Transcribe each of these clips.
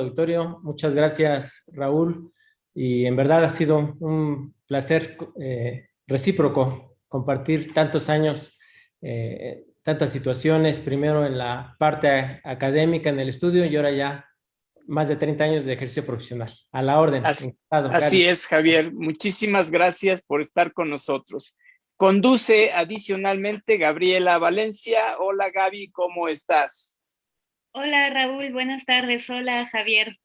auditorio. Muchas gracias, Raúl. Y en verdad ha sido un placer eh, recíproco compartir tantos años, eh, tantas situaciones, primero en la parte académica, en el estudio, y ahora ya más de 30 años de ejercicio profesional. A la orden. Así, así es, Javier. Muchísimas gracias por estar con nosotros. Conduce adicionalmente Gabriela Valencia. Hola Gaby, ¿cómo estás? Hola Raúl, buenas tardes. Hola Javier.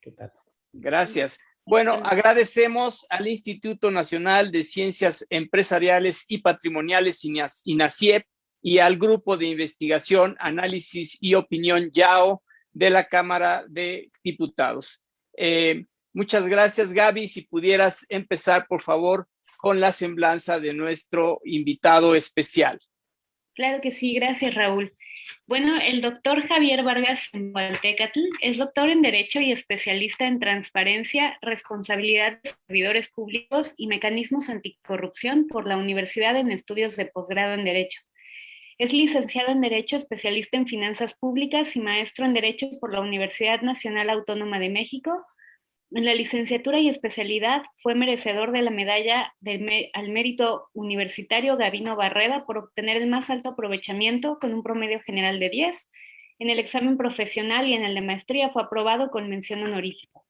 ¿Qué tal? Gracias. Bueno, agradecemos al Instituto Nacional de Ciencias Empresariales y Patrimoniales, INACIEP, y al Grupo de Investigación, Análisis y Opinión, YAO, de la Cámara de Diputados. Eh, muchas gracias, Gaby. Si pudieras empezar, por favor, con la semblanza de nuestro invitado especial. Claro que sí, gracias, Raúl. Bueno, el doctor Javier Vargas Waltecatl es doctor en Derecho y especialista en transparencia, responsabilidad de servidores públicos y mecanismos anticorrupción por la Universidad en Estudios de Posgrado en Derecho. Es licenciado en Derecho, especialista en Finanzas Públicas y maestro en Derecho por la Universidad Nacional Autónoma de México, en la licenciatura y especialidad fue merecedor de la medalla al mérito universitario Gavino Barreda por obtener el más alto aprovechamiento con un promedio general de 10. En el examen profesional y en el de maestría fue aprobado con mención honorífica.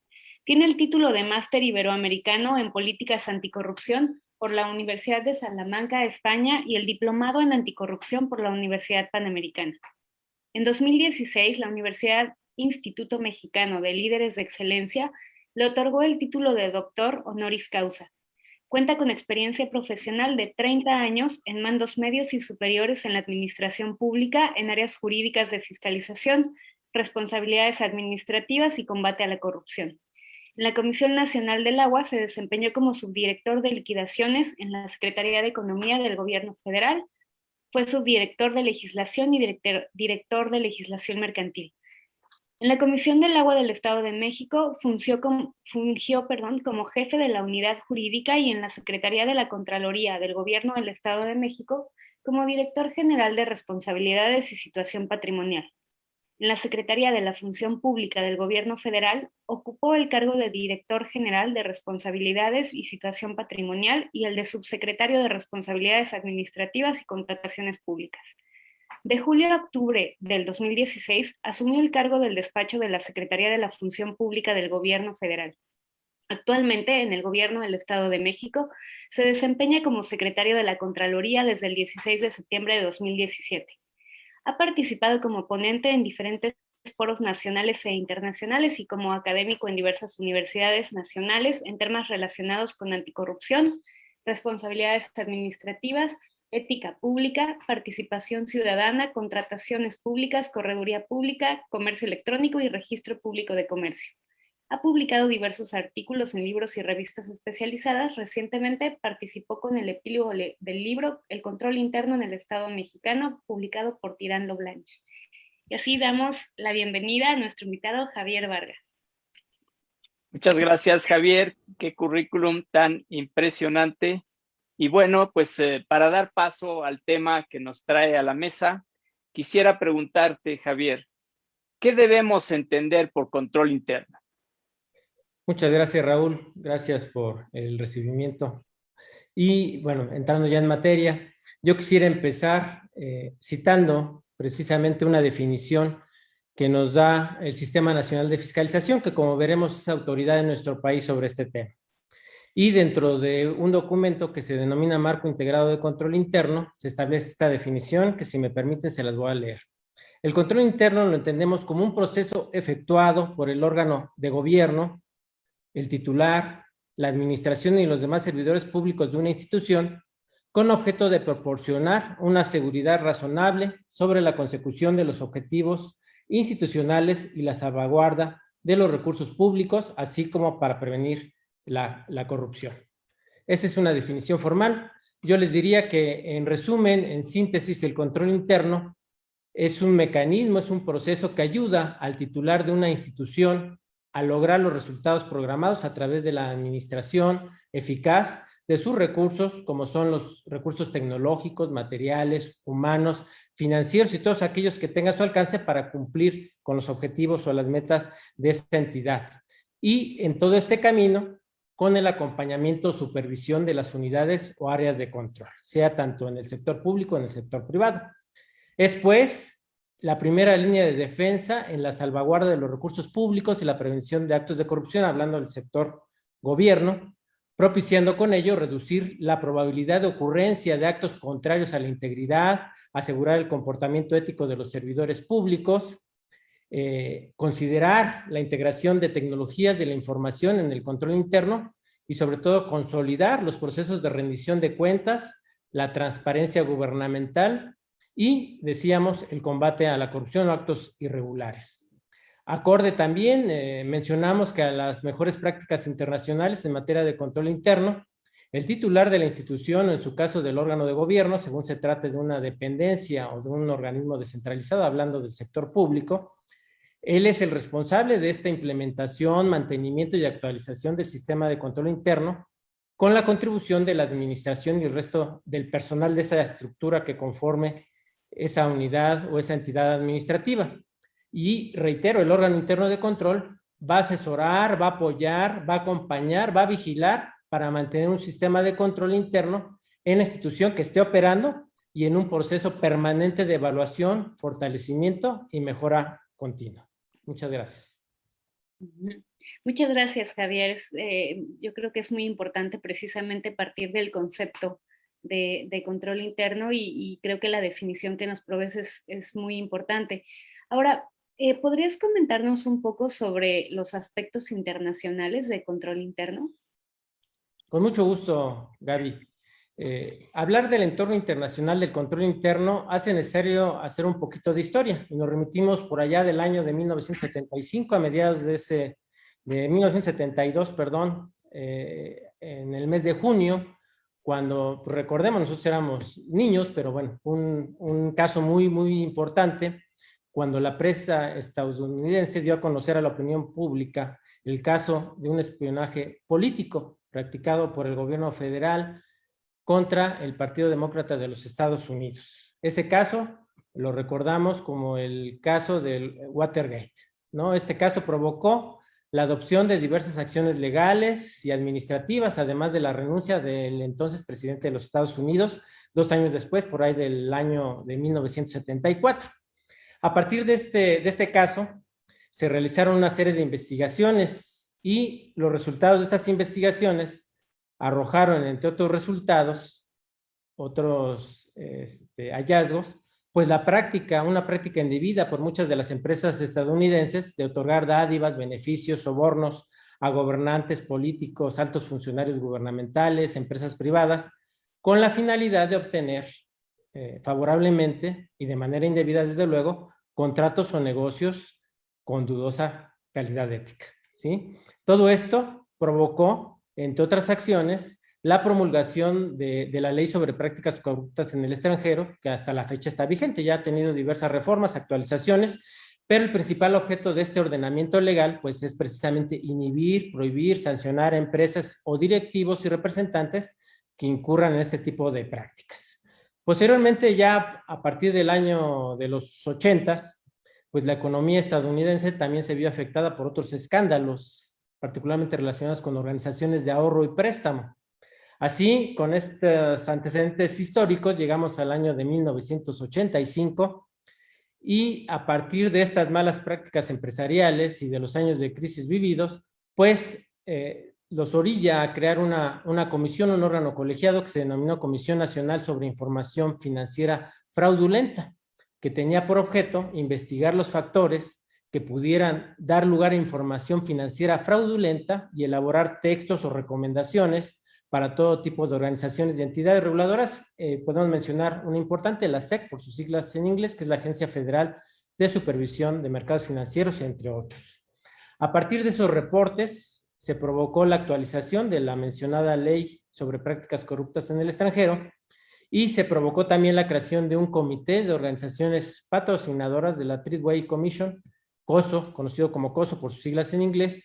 Tiene el título de máster iberoamericano en políticas anticorrupción por la Universidad de Salamanca, España, y el diplomado en anticorrupción por la Universidad Panamericana. En 2016, la Universidad Instituto Mexicano de Líderes de Excelencia le otorgó el título de doctor honoris causa. Cuenta con experiencia profesional de 30 años en mandos medios y superiores en la administración pública en áreas jurídicas de fiscalización, responsabilidades administrativas y combate a la corrupción. En la Comisión Nacional del Agua se desempeñó como subdirector de liquidaciones en la Secretaría de Economía del Gobierno Federal. Fue subdirector de legislación y director, de legislación mercantil. En la Comisión del Agua del Estado de México fungió, como, como jefe de la unidad jurídica y en la Secretaría de la Contraloría del Gobierno del Estado de México como director general de responsabilidades y situación patrimonial. En la Secretaría de la Función Pública del Gobierno Federal ocupó el cargo de director general de responsabilidades y situación patrimonial y el de subsecretario de responsabilidades administrativas y contrataciones públicas. De julio a octubre del 2016 asumió el cargo del despacho de la Secretaría de la Función Pública del Gobierno Federal. Actualmente, en el Gobierno del Estado de México, se desempeña como secretario de la Contraloría desde el 16 de septiembre de 2017. Ha participado como ponente en diferentes foros nacionales e internacionales y como académico en diversas universidades nacionales en temas relacionados con anticorrupción, responsabilidades administrativas, ética pública, participación ciudadana, contrataciones públicas, correduría pública, comercio electrónico y registro público de comercio. Ha publicado diversos artículos en libros y revistas especializadas. Recientemente participó con el epílogo del libro El control interno en el Estado mexicano, publicado por Tirán Loblanche. Y así damos la bienvenida a nuestro invitado Javier Vargas. Muchas gracias, Javier. Qué currículum tan impresionante. Y bueno, pues eh, para dar paso al tema que nos trae a la mesa, quisiera preguntarte, Javier, ¿qué debemos entender por control interno? Muchas gracias, Raúl. Gracias por el recibimiento. Y bueno, entrando ya en materia, yo quisiera empezar eh, citando precisamente una definición que nos da el Sistema Nacional de Fiscalización, que como veremos es autoridad en nuestro país sobre este tema y dentro de un documento que se denomina Marco Integrado de Control Interno, se establece esta definición que si me permiten se las voy a leer. El control interno lo entendemos como un proceso efectuado por el órgano de gobierno, el titular, la administración y los demás servidores públicos de una institución con objeto de proporcionar una seguridad razonable sobre la consecución de los objetivos institucionales y la salvaguarda de los recursos públicos, así como para prevenir la, corrupción. Esa es una definición formal. Yo les diría que, en resumen, en síntesis, el control interno es un mecanismo, es un proceso que ayuda al titular de una institución a lograr los resultados programados a través de la administración eficaz de sus recursos, como son los recursos tecnológicos, materiales, humanos, financieros y todos aquellos que tenga a su alcance para cumplir con los objetivos o las metas de esta entidad. Y en todo este camino, con el acompañamiento o supervisión de las unidades o áreas de control, sea tanto en el sector público como en el sector privado. Es pues la primera línea de defensa en la salvaguarda de los recursos públicos y la prevención de actos de corrupción, hablando del sector gobierno, propiciando con ello reducir la probabilidad de ocurrencia de actos contrarios a la integridad, asegurar el comportamiento ético de los servidores públicos, eh, considerar la integración de tecnologías de la información en el control interno y sobre todo consolidar los procesos de rendición de cuentas, la transparencia gubernamental y, decíamos, el combate a la corrupción o actos irregulares. Acorde también, eh, mencionamos que a las mejores prácticas internacionales en materia de control interno, el titular de la institución, o en su caso del órgano de gobierno, según se trate de una dependencia o de un organismo descentralizado, hablando del sector público, él es el responsable de esta implementación, mantenimiento y actualización del sistema de control interno, con la contribución de la administración y el resto del personal de esa estructura que conforme esa unidad o esa entidad administrativa. Y reitero, el órgano interno de control va a asesorar, va a apoyar, va a acompañar, va a vigilar para mantener un sistema de control interno en la institución que esté operando y en un proceso permanente de evaluación, fortalecimiento y mejora continua. Muchas gracias. Muchas gracias, Javier. Eh, yo creo que es muy importante precisamente partir del concepto de, control interno y, creo que la definición que nos provees es, es muy importante. Ahora, eh, ¿Podrías comentarnos un poco sobre los aspectos internacionales de control interno? Con mucho gusto, Gaby. Eh, hablar del entorno internacional del control interno hace necesario hacer un poquito de historia. Y nos remitimos por allá del año de 1975 a mediados de ese, de 1972, perdón, eh, en el mes de junio, cuando pues, recordemos nosotros éramos niños, pero bueno, un, un caso muy, muy importante cuando la prensa estadounidense dio a conocer a la opinión pública el caso de un espionaje político practicado por el gobierno federal contra el Partido Demócrata de los Estados Unidos. Ese caso lo recordamos como el caso del Watergate. ¿no? Este caso provocó la adopción de diversas acciones legales y administrativas, además de la renuncia del entonces presidente de los Estados Unidos, dos años después, por ahí del año de 1974. A partir de este, de este caso, se realizaron una serie de investigaciones y los resultados de estas investigaciones arrojaron, entre otros resultados, otros este, hallazgos, pues la práctica, una práctica indebida por muchas de las empresas estadounidenses de otorgar dádivas, beneficios, sobornos a gobernantes políticos, altos funcionarios gubernamentales, empresas privadas, con la finalidad de obtener eh, favorablemente y de manera indebida, desde luego, contratos o negocios con dudosa calidad ética. ¿sí? Todo esto provocó, entre otras acciones, la promulgación de, la ley sobre prácticas corruptas en el extranjero, que hasta la fecha está vigente, ya ha tenido diversas reformas, actualizaciones, pero el principal objeto de este ordenamiento legal, pues es precisamente inhibir, prohibir, sancionar a empresas o directivos y representantes que incurran en este tipo de prácticas. Posteriormente, ya a partir del año de los ochentas, pues la economía estadounidense también se vio afectada por otros escándalos, particularmente relacionados con organizaciones de ahorro y préstamo. Así, con estos antecedentes históricos, llegamos al año de 1985 y a partir de estas malas prácticas empresariales y de los años de crisis vividos, pues eh, los orilla a crear una, una comisión, un órgano colegiado que se denominó Comisión Nacional sobre Información Financiera Fraudulenta, que tenía por objeto investigar los factores que pudieran dar lugar a información financiera fraudulenta y elaborar textos o recomendaciones para todo tipo de organizaciones y entidades reguladoras. Eh, podemos mencionar una importante, la SEC, por sus siglas en inglés, que es la Agencia Federal de Supervisión de Mercados Financieros, entre otros. A partir de esos reportes, se provocó la actualización de la mencionada ley sobre prácticas corruptas en el extranjero y se provocó también la creación de un comité de organizaciones patrocinadoras de la Treadway Commission, COSO, conocido como COSO por sus siglas en inglés,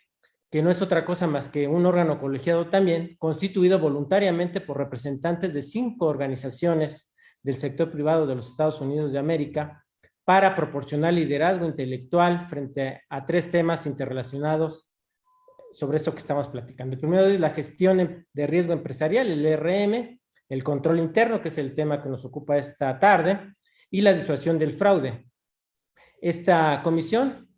que no es otra cosa más que un órgano colegiado también, constituido voluntariamente por representantes de cinco organizaciones del sector privado de los Estados Unidos de América, para proporcionar liderazgo intelectual frente a tres temas interrelacionados sobre esto que estamos platicando. El primero es la gestión de riesgo empresarial, el ERM, el control interno, que es el tema que nos ocupa esta tarde, y la disuasión del fraude. Esta comisión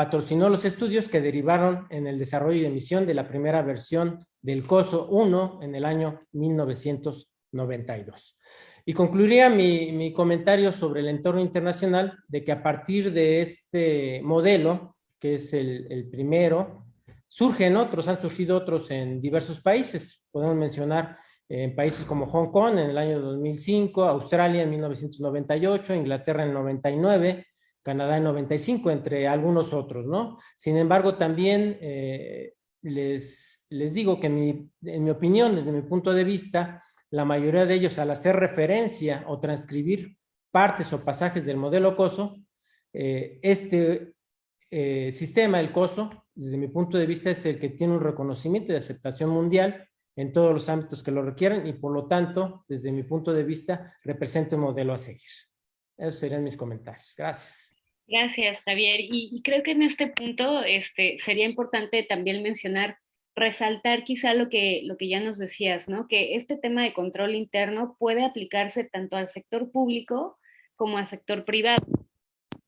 patrocinó los estudios que derivaron en el desarrollo y emisión de la primera versión del COSO 1 en el año 1992. Y concluiría mi, comentario sobre el entorno internacional de que a partir de este modelo, que es el, el primero, surgen otros, han surgido otros en diversos países. Podemos mencionar en países como Hong Kong en el año 2005, Australia en 1998, Inglaterra en 99, Canadá en 95, entre algunos otros, ¿no? Sin embargo, también eh, les, les digo que en mi opinión, desde mi punto de vista, la mayoría de ellos al hacer referencia o transcribir partes o pasajes del modelo COSO, eh, este eh, sistema, el COSO, desde mi punto de vista, es el que tiene un reconocimiento de aceptación mundial en todos los ámbitos que lo requieren y por lo tanto, desde mi punto de vista, representa un modelo a seguir. Esos serían mis comentarios. Gracias. Gracias, Javier. Y, creo que en este punto este, sería importante también mencionar, resaltar quizá lo que, lo que ya nos decías, ¿no? Que este tema de control interno puede aplicarse tanto al sector público como al sector privado.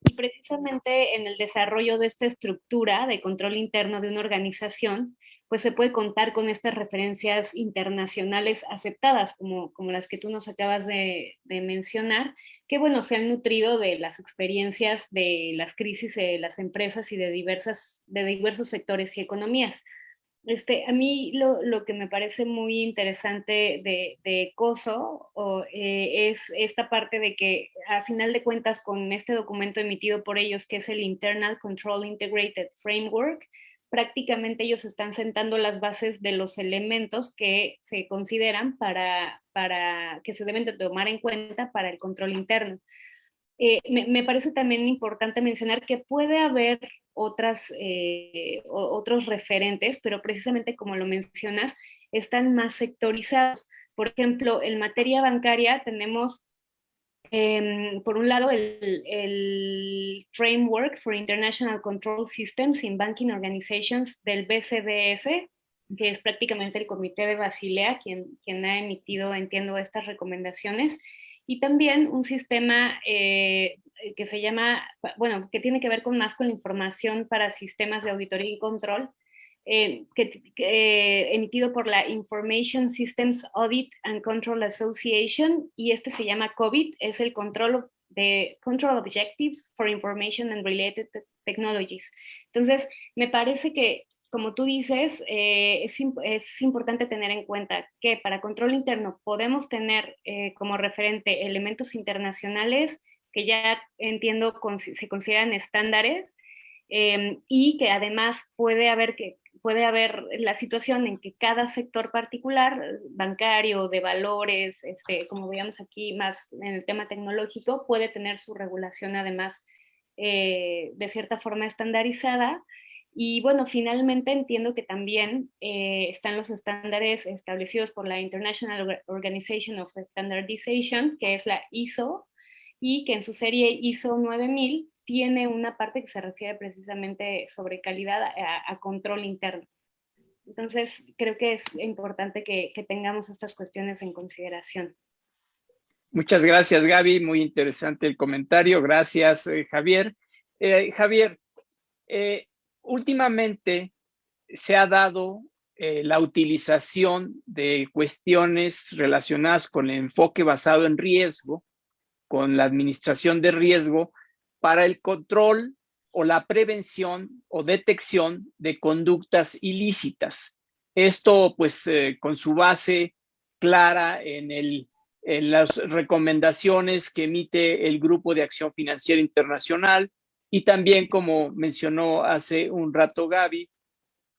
Y precisamente en el desarrollo de esta estructura de control interno de una organización, pues se puede contar con estas referencias internacionales aceptadas, como, como las que tú nos acabas de, mencionar, que bueno, se han nutrido de las experiencias de las crisis de las empresas y de, diversas, de diversos sectores y economías. Este, a mí lo, lo que me parece muy interesante de, COSO eh, es esta parte de que a final de cuentas con este documento emitido por ellos, que es el Internal Control Integrated Framework, prácticamente ellos están sentando las bases de los elementos que se consideran para, para que se deben de tomar en cuenta para el control interno. Eh, me, parece también importante mencionar que puede haber otras, eh, otros referentes, pero precisamente como lo mencionas, están más sectorizados. Por ejemplo, en materia bancaria tenemos Em, por un lado, el, Framework for International Control Systems in Banking Organizations del BCDS, que es prácticamente el comité de Basilea quien, quien ha emitido, entiendo, estas recomendaciones, y también un sistema eh, que se llama, bueno, que tiene que ver con más con la información para sistemas de auditoría y control, eh, que, eh, emitido por la Information Systems Audit and Control Association y este se llama COVID, es el control de Control Objectives for Information and Related Technologies. Entonces, me parece que, como tú dices, eh, es, es, importante tener en cuenta que para control interno podemos tener como referente elementos internacionales que ya entiendo se consideran estándares y que además puede haber que puede haber la situación en que cada sector particular, bancario, de valores, este, como veíamos aquí más en el tema tecnológico, puede tener su regulación además eh, de cierta forma estandarizada. Y bueno, finalmente entiendo que también eh, están los estándares establecidos por la International Organization of Standardization, que es la ISO, y que en su serie ISO 9000 tiene una parte que se refiere precisamente sobre calidad a, control interno. Entonces, creo que es importante que, tengamos estas cuestiones en consideración. Muchas gracias, Gaby. Muy interesante el comentario. Gracias, eh, Javier. Eh, Javier, eh, últimamente se ha dado la utilización de cuestiones relacionadas con el enfoque basado en riesgo, con la administración de riesgo para el control o la prevención o detección de conductas ilícitas. Esto, pues, eh, con su base clara en, las recomendaciones que emite el Grupo de Acción Financiera Internacional y también, como mencionó hace un rato Gaby,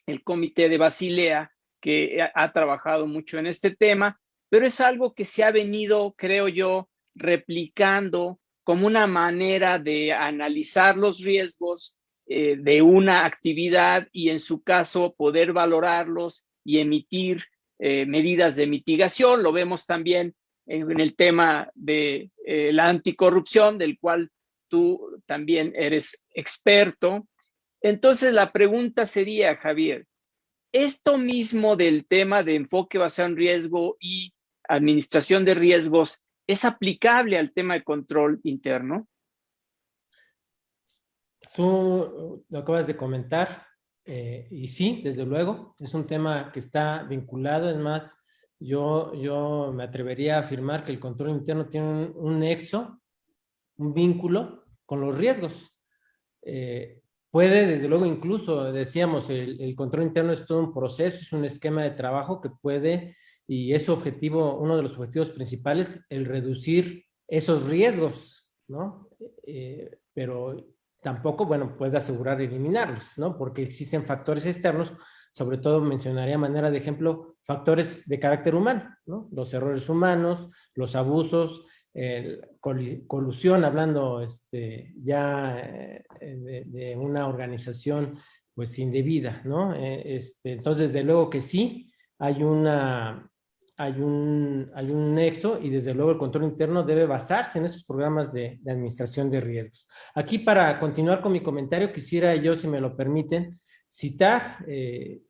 el Comité de Basilea, que ha trabajado mucho en este tema, pero es algo que se ha venido, creo yo, replicando como una manera de analizar los riesgos eh, de una actividad y en su caso poder valorarlos y emitir eh, medidas de mitigación. Lo vemos también en, el tema de la anticorrupción, del cual tú también eres experto. Entonces la pregunta sería, Javier, esto mismo del tema de enfoque basado en riesgo y administración de riesgos es aplicable al tema de control interno? Tú lo acabas de comentar, eh, y sí, desde luego, es un tema que está vinculado, es más, yo, yo me atrevería a afirmar que el control interno tiene un, nexo, un vínculo con los riesgos. Eh, puede, desde luego, incluso, decíamos, el, el, control interno es todo un proceso, es un esquema de trabajo que puede y es objetivo, uno de los objetivos principales, el reducir esos riesgos, ¿no? Eh, pero tampoco, bueno, puede asegurar eliminarlos, ¿no? Porque existen factores externos, sobre todo mencionaría manera de ejemplo factores de carácter humano, ¿no? Los errores humanos, los abusos, colusión, hablando este, ya eh, de, una organización pues indebida, ¿no? Eh, este, entonces, desde luego que sí, hay una, hay un, hay un nexo y desde luego el control interno debe basarse en esos programas de, administración de riesgos. Aquí para continuar con mi comentario quisiera yo, si me lo permiten, citar eh,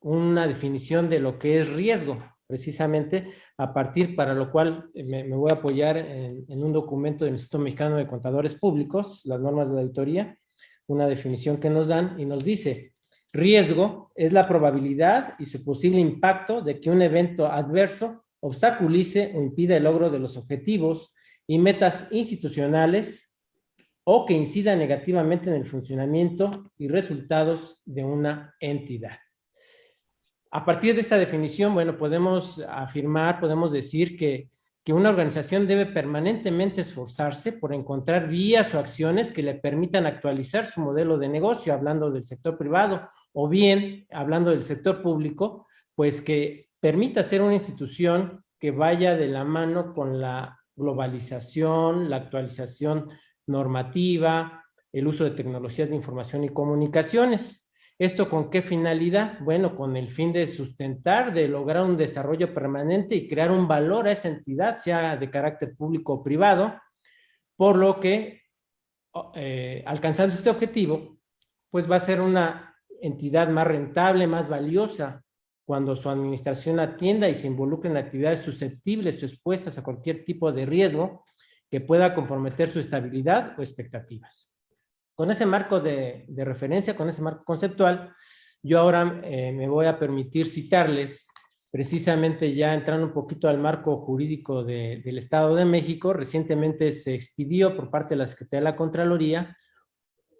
una definición de lo que es riesgo, precisamente a partir para lo cual me, voy a apoyar en, en, un documento del Instituto Mexicano de Contadores Públicos, las normas de auditoría, una definición que nos dan y nos dice, Riesgo es la probabilidad y su posible impacto de que un evento adverso obstaculice o impida el logro de los objetivos y metas institucionales o que incida negativamente en el funcionamiento y resultados de una entidad. A partir de esta definición, bueno, podemos afirmar, podemos decir que, que una organización debe permanentemente esforzarse por encontrar vías o acciones que le permitan actualizar su modelo de negocio, hablando del sector privado, o bien, hablando del sector público, pues que permita ser una institución que vaya de la mano con la globalización, la actualización normativa, el uso de tecnologías de información y comunicaciones. ¿Esto con qué finalidad? Bueno, con el fin de sustentar, de lograr un desarrollo permanente y crear un valor a esa entidad, sea de carácter público o privado, por lo que, eh, alcanzando este objetivo, pues va a ser una entidad más rentable, más valiosa, cuando su administración atienda y se involucre en actividades susceptibles o expuestas a cualquier tipo de riesgo que pueda comprometer su estabilidad o expectativas. Con ese marco de, referencia, con ese marco conceptual, yo ahora eh, me voy a permitir citarles, precisamente ya entrando un poquito al marco jurídico del Estado de México, recientemente se expidió por parte de la Secretaría de la Contraloría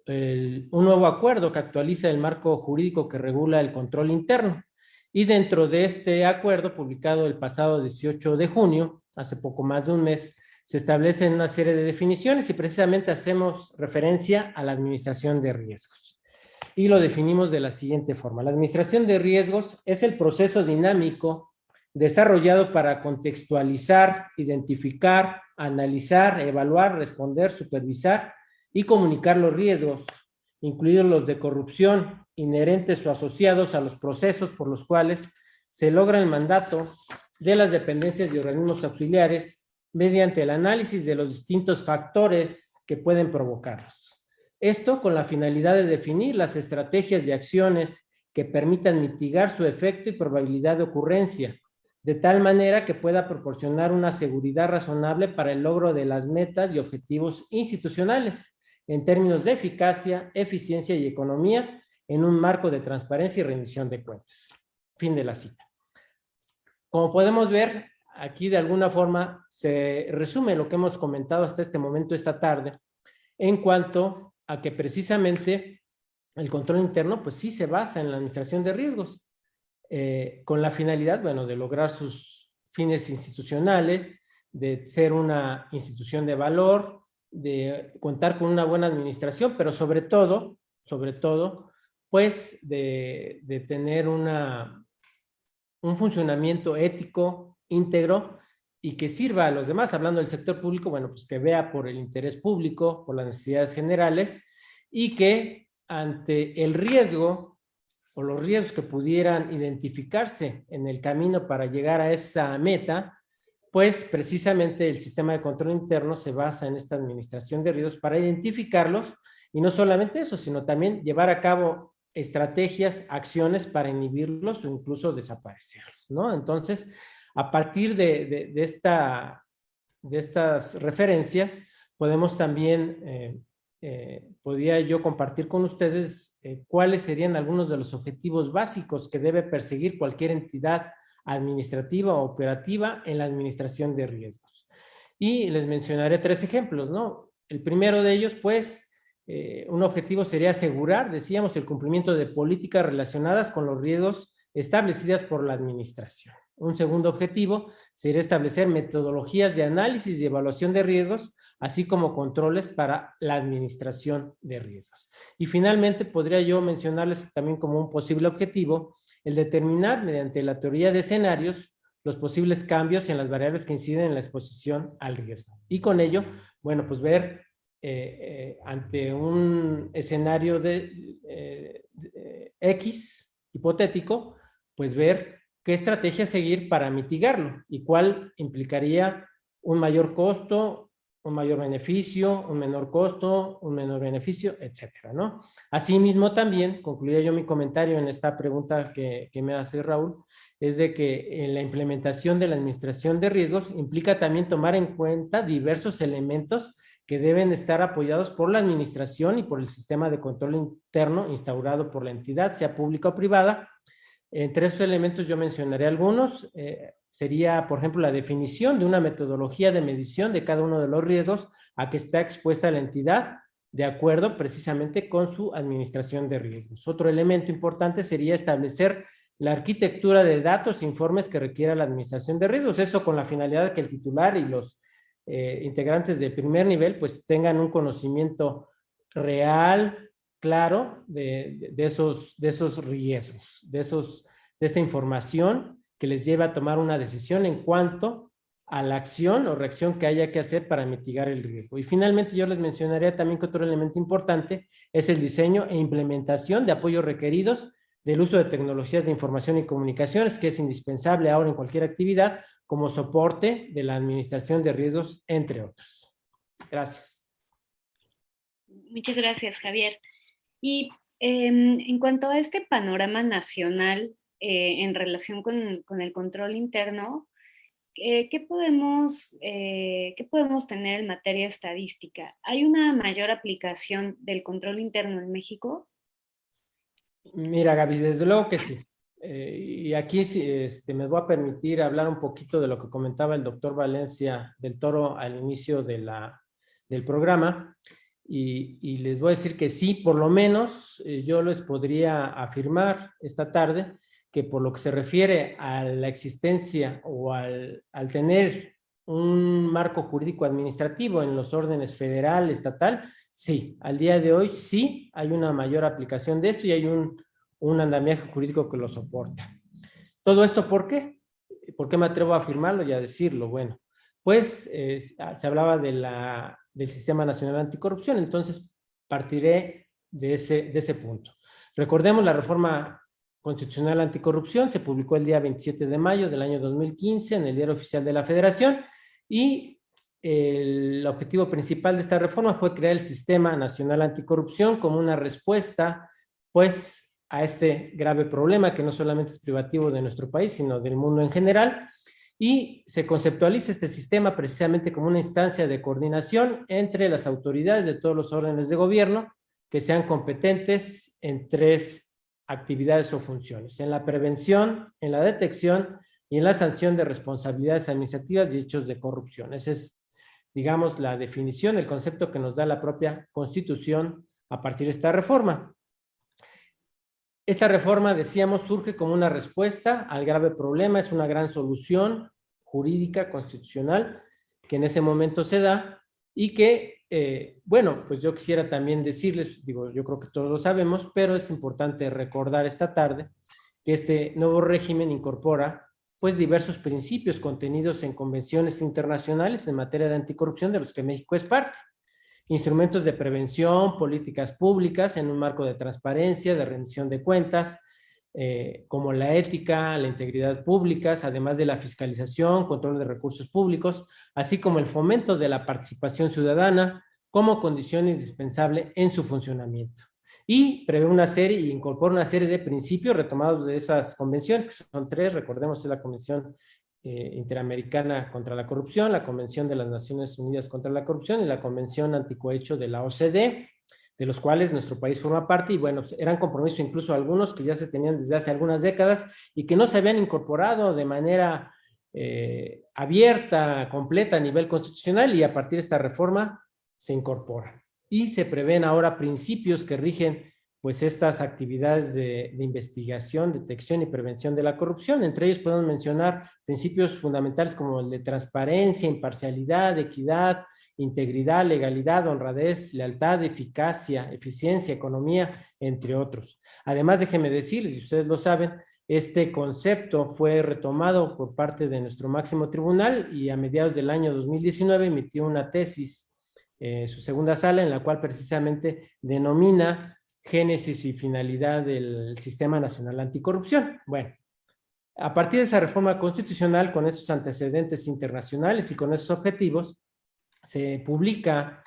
un nuevo acuerdo que actualiza el marco jurídico que regula el control interno. Y dentro de este acuerdo, publicado el pasado 18 de junio, hace poco más de un mes, se establecen una serie de definiciones y precisamente hacemos referencia a la administración de riesgos. Y lo definimos de la siguiente forma. La administración de riesgos es el proceso dinámico desarrollado para contextualizar, identificar, analizar, evaluar, responder, supervisar y comunicar los riesgos, incluidos los de corrupción, inherentes o asociados a los procesos por los cuales se logra el mandato de las dependencias y organismos auxiliares mediante el análisis de los distintos factores que pueden provocarlos. Esto con la finalidad de definir las estrategias y acciones que permitan mitigar su efecto y probabilidad de ocurrencia, de tal manera que pueda proporcionar una seguridad razonable para el logro de las metas y objetivos institucionales, en términos de eficacia, eficiencia y economía en un marco de transparencia y rendición de cuentas. Fin de la cita. Como podemos ver, aquí de alguna forma se resume lo que hemos comentado hasta este momento, esta tarde, en cuanto a que precisamente el control interno, pues sí se basa en la administración de riesgos, eh, con la finalidad, bueno, de lograr sus fines institucionales, de ser una institución de valor, de contar con una buena administración, pero sobre todo, sobre todo, pues de, de tener una, un funcionamiento ético, íntegro y que sirva a los demás, hablando del sector público, bueno, pues que vea por el interés público, por las necesidades generales y que ante el riesgo o los riesgos que pudieran identificarse en el camino para llegar a esa meta, pues precisamente el sistema de control interno se basa en esta administración de riesgos para identificarlos y no solamente eso, sino también llevar a cabo estrategias, acciones para inhibirlos o incluso desaparecerlos, ¿no? Entonces, a partir de, esta, de estas referencias, podemos también, eh, eh, podría yo compartir con ustedes eh, cuáles serían algunos de los objetivos básicos que debe perseguir cualquier entidad administrativa o operativa en la administración de riesgos. Y les mencionaré tres ejemplos, ¿no? El primero de ellos, pues, eh, un objetivo sería asegurar, decíamos, el cumplimiento de políticas relacionadas con los riesgos establecidas por la administración. Un segundo objetivo sería establecer metodologías de análisis y evaluación de riesgos, así como controles para la administración de riesgos. Y finalmente, podría yo mencionarles también como un posible objetivo el determinar mediante la teoría de escenarios los posibles cambios en las variables que inciden en la exposición al riesgo. Y con ello, bueno, pues ver eh, eh, ante un escenario de, eh, de, X hipotético, pues ver qué estrategia seguir para mitigarlo y cuál implicaría un mayor costo un mayor beneficio, un menor costo, un menor beneficio, etcétera, ¿no? Asimismo, también, concluía yo mi comentario en esta pregunta que, que me hace Raúl, es de que en la implementación de la administración de riesgos implica también tomar en cuenta diversos elementos que deben estar apoyados por la administración y por el sistema de control interno instaurado por la entidad, sea pública o privada. Entre esos elementos yo mencionaré algunos. Eh, sería, por ejemplo, la definición de una metodología de medición de cada uno de los riesgos a que está expuesta la entidad de acuerdo precisamente con su administración de riesgos. Otro elemento importante sería establecer la arquitectura de datos e informes que requiera la administración de riesgos. Eso con la finalidad de que el titular y los eh, integrantes de primer nivel pues tengan un conocimiento real, claro, de, esos, de esos riesgos, de, esos, de esta información que les lleva a tomar una decisión en cuanto a la acción o reacción que haya que hacer para mitigar el riesgo. Y finalmente yo les mencionaría también que otro elemento importante es el diseño e implementación de apoyos requeridos del uso de tecnologías de información y comunicaciones, que es indispensable ahora en cualquier actividad como soporte de la administración de riesgos, entre otros. Gracias. Muchas gracias, Javier. Y eh, en cuanto a este panorama nacional eh, en relación con, con, el control interno, eh, ¿qué, podemos, eh, ¿qué podemos tener en materia estadística? ¿Hay una mayor aplicación del control interno en México? Mira, Gaby, desde luego que sí. y aquí este, me voy a permitir hablar un poquito de lo que comentaba el doctor Valencia del Toro al inicio de la, del programa. Y, les voy a decir que sí, por lo menos yo les podría afirmar esta tarde que por lo que se refiere a la existencia o al, al tener un marco jurídico administrativo en los órdenes federal, estatal, sí, al día de hoy sí hay una mayor aplicación de esto y hay un, un andamiaje jurídico que lo soporta. ¿Todo esto por qué? ¿Por qué me atrevo a afirmarlo y a decirlo? Bueno, pues eh, se hablaba de la, del Sistema Nacional Anticorrupción, entonces partiré de ese, de ese punto. Recordemos la reforma Constitucional Anticorrupción, se publicó el día 27 de mayo del año 2015 en el Diario Oficial de la Federación y el objetivo principal de esta reforma fue crear el Sistema Nacional Anticorrupción como una respuesta, pues, a este grave problema que no solamente es privativo de nuestro país, sino del mundo en general, y se conceptualiza este sistema precisamente como una instancia de coordinación entre las autoridades de todos los órdenes de gobierno que sean competentes en tres actividades o funciones, en la prevención, en la detección y en la sanción de responsabilidades administrativas y hechos de corrupción. Esa es, digamos, la definición, el concepto que nos da la propia Constitución a partir de esta reforma. Esta reforma, decíamos, surge como una respuesta al grave problema, es una gran solución jurídica, constitucional, que en ese momento se da y que eh, bueno, pues yo quisiera también decirles, digo, yo creo que todos lo sabemos, pero es importante recordar esta tarde que este nuevo régimen incorpora pues diversos principios contenidos en convenciones internacionales en materia de anticorrupción de los que México es parte. Instrumentos de prevención, políticas públicas en un marco de transparencia, de rendición de cuentas, eh, como la ética, la integridad públicas, además de la fiscalización, control de recursos públicos, así como el fomento de la participación ciudadana como condición indispensable en su funcionamiento. Y prevé una serie y incorpora una serie de principios retomados de esas convenciones, que son tres, recordemos, es la Convención eh, Interamericana contra la Corrupción, la Convención de las Naciones Unidas contra la Corrupción y la Convención Anticohecho de la OCDE, de los cuales nuestro país forma parte, y bueno, pues, eran compromisos incluso algunos que ya se tenían desde hace algunas décadas y que no se habían incorporado de manera eh, abierta, completa a nivel constitucional, y a partir de esta reforma se incorporan. Y se prevén ahora principios que rigen pues estas actividades de, investigación, detección y prevención de la corrupción. Entre ellos podemos mencionar principios fundamentales como el de transparencia, imparcialidad, equidad, integridad, legalidad, honradez, lealtad, eficacia, eficiencia, economía, entre otros. Además, déjenme decirles, si ustedes lo saben, este concepto fue retomado por parte de nuestro máximo tribunal y a mediados del año 2019 emitió una tesis, eh, su segunda sala, en la cual precisamente denomina génesis y finalidad del Sistema Nacional Anticorrupción. Bueno, a partir de esa reforma constitucional, con esos antecedentes internacionales y con esos objetivos, se publica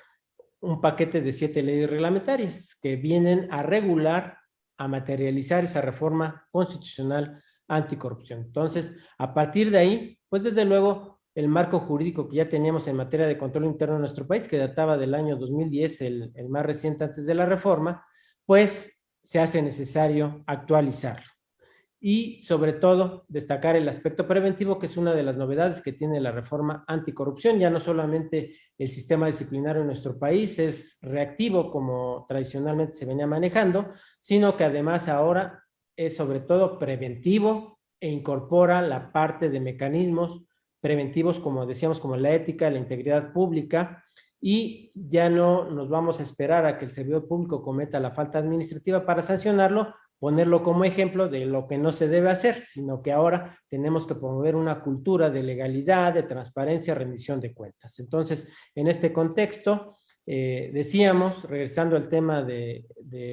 un paquete de siete leyes reglamentarias que vienen a regular, a materializar esa reforma constitucional anticorrupción. Entonces, a partir de ahí, pues desde luego, el marco jurídico que ya teníamos en materia de control interno en nuestro país, que databa del año 2010, el, el más reciente antes de la reforma, pues se hace necesario actualizarlo y sobre todo destacar el aspecto preventivo, que es una de las novedades que tiene la reforma anticorrupción. Ya no solamente el sistema disciplinario en nuestro país es reactivo como tradicionalmente se venía manejando, sino que además ahora es sobre todo preventivo e incorpora la parte de mecanismos preventivos, como decíamos, como la ética, la integridad pública, y ya no nos vamos a esperar a que el servidor público cometa la falta administrativa para sancionarlo, ponerlo como ejemplo de lo que no se debe hacer, sino que ahora tenemos que promover una cultura de legalidad, de transparencia, rendición de cuentas. Entonces, en este contexto, eh, decíamos, regresando al tema de,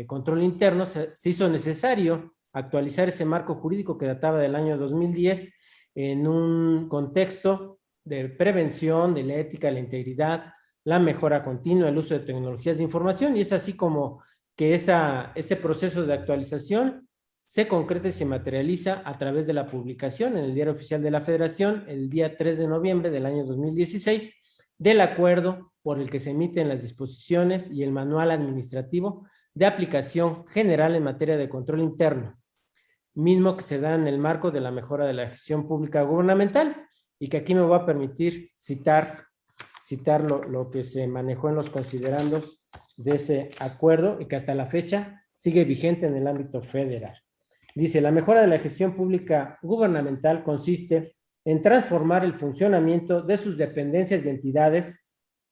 control interno, se, hizo necesario actualizar ese marco jurídico que databa del año 2010 en un contexto de prevención, de la ética, la integridad, la mejora continua, el uso de tecnologías de información, y es así como que ese proceso de actualización se concreta y se materializa a través de la publicación en el Diario Oficial de la Federación el día 3 de noviembre del año 2016 del acuerdo por el que se emiten las disposiciones y el manual administrativo de aplicación general en materia de control interno, mismo que se da en el marco de la mejora de la gestión pública gubernamental y que aquí me voy a permitir citar, citar lo, lo que se manejó en los considerandos de ese acuerdo y que hasta la fecha sigue vigente en el ámbito federal. Dice, la mejora de la gestión pública gubernamental consiste en transformar el funcionamiento de sus dependencias y entidades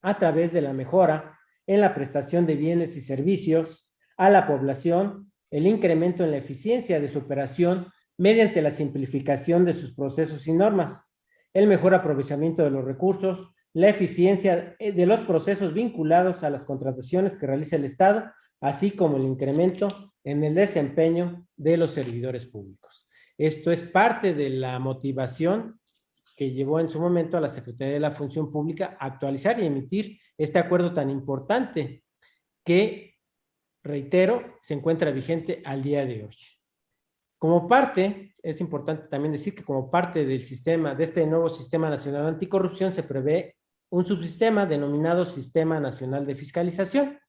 a través de la mejora en la prestación de bienes y servicios a la población, el incremento en la eficiencia de su operación mediante la simplificación de sus procesos y normas, el mejor aprovechamiento de los recursos, la eficiencia eh, de los procesos vinculados a las contrataciones que realiza el Estado, así como el incremento en el desempeño de los servidores públicos. Esto es parte de la motivación que llevó en su momento a la Secretaría de la Función Pública a actualizar y emitir este acuerdo tan importante que, reitero, se encuentra vigente al día de hoy. Como parte, es importante también decir que como parte del sistema, de este nuevo Sistema Nacional Anticorrupción, se prevé un subsistema denominado Sistema Nacional de Fiscalización,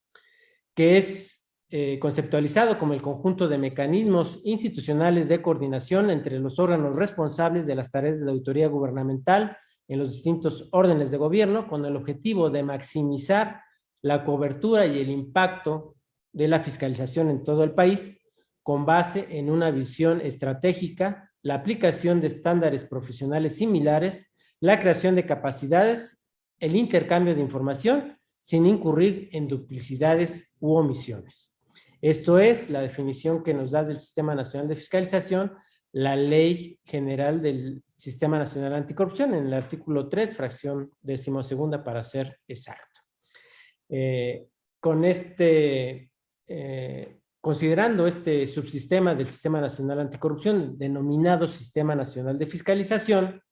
que es eh, conceptualizado como el conjunto de mecanismos institucionales de coordinación entre los órganos responsables de las tareas de la autoría gubernamental en los distintos órdenes de gobierno, con el objetivo de maximizar la cobertura y el impacto de la fiscalización en todo el país, con base en una visión estratégica, la aplicación de estándares profesionales similares, la creación de capacidades el intercambio de información sin incurrir en duplicidades u omisiones. Esto es la definición que nos da del Sistema Nacional de Fiscalización la Ley General del Sistema Nacional Anticorrupción en el artículo 3, fracción decimosegunda para ser exacto. con este, considerando este subsistema del Sistema Nacional Anticorrupción, denominado Sistema Nacional de Fiscalización,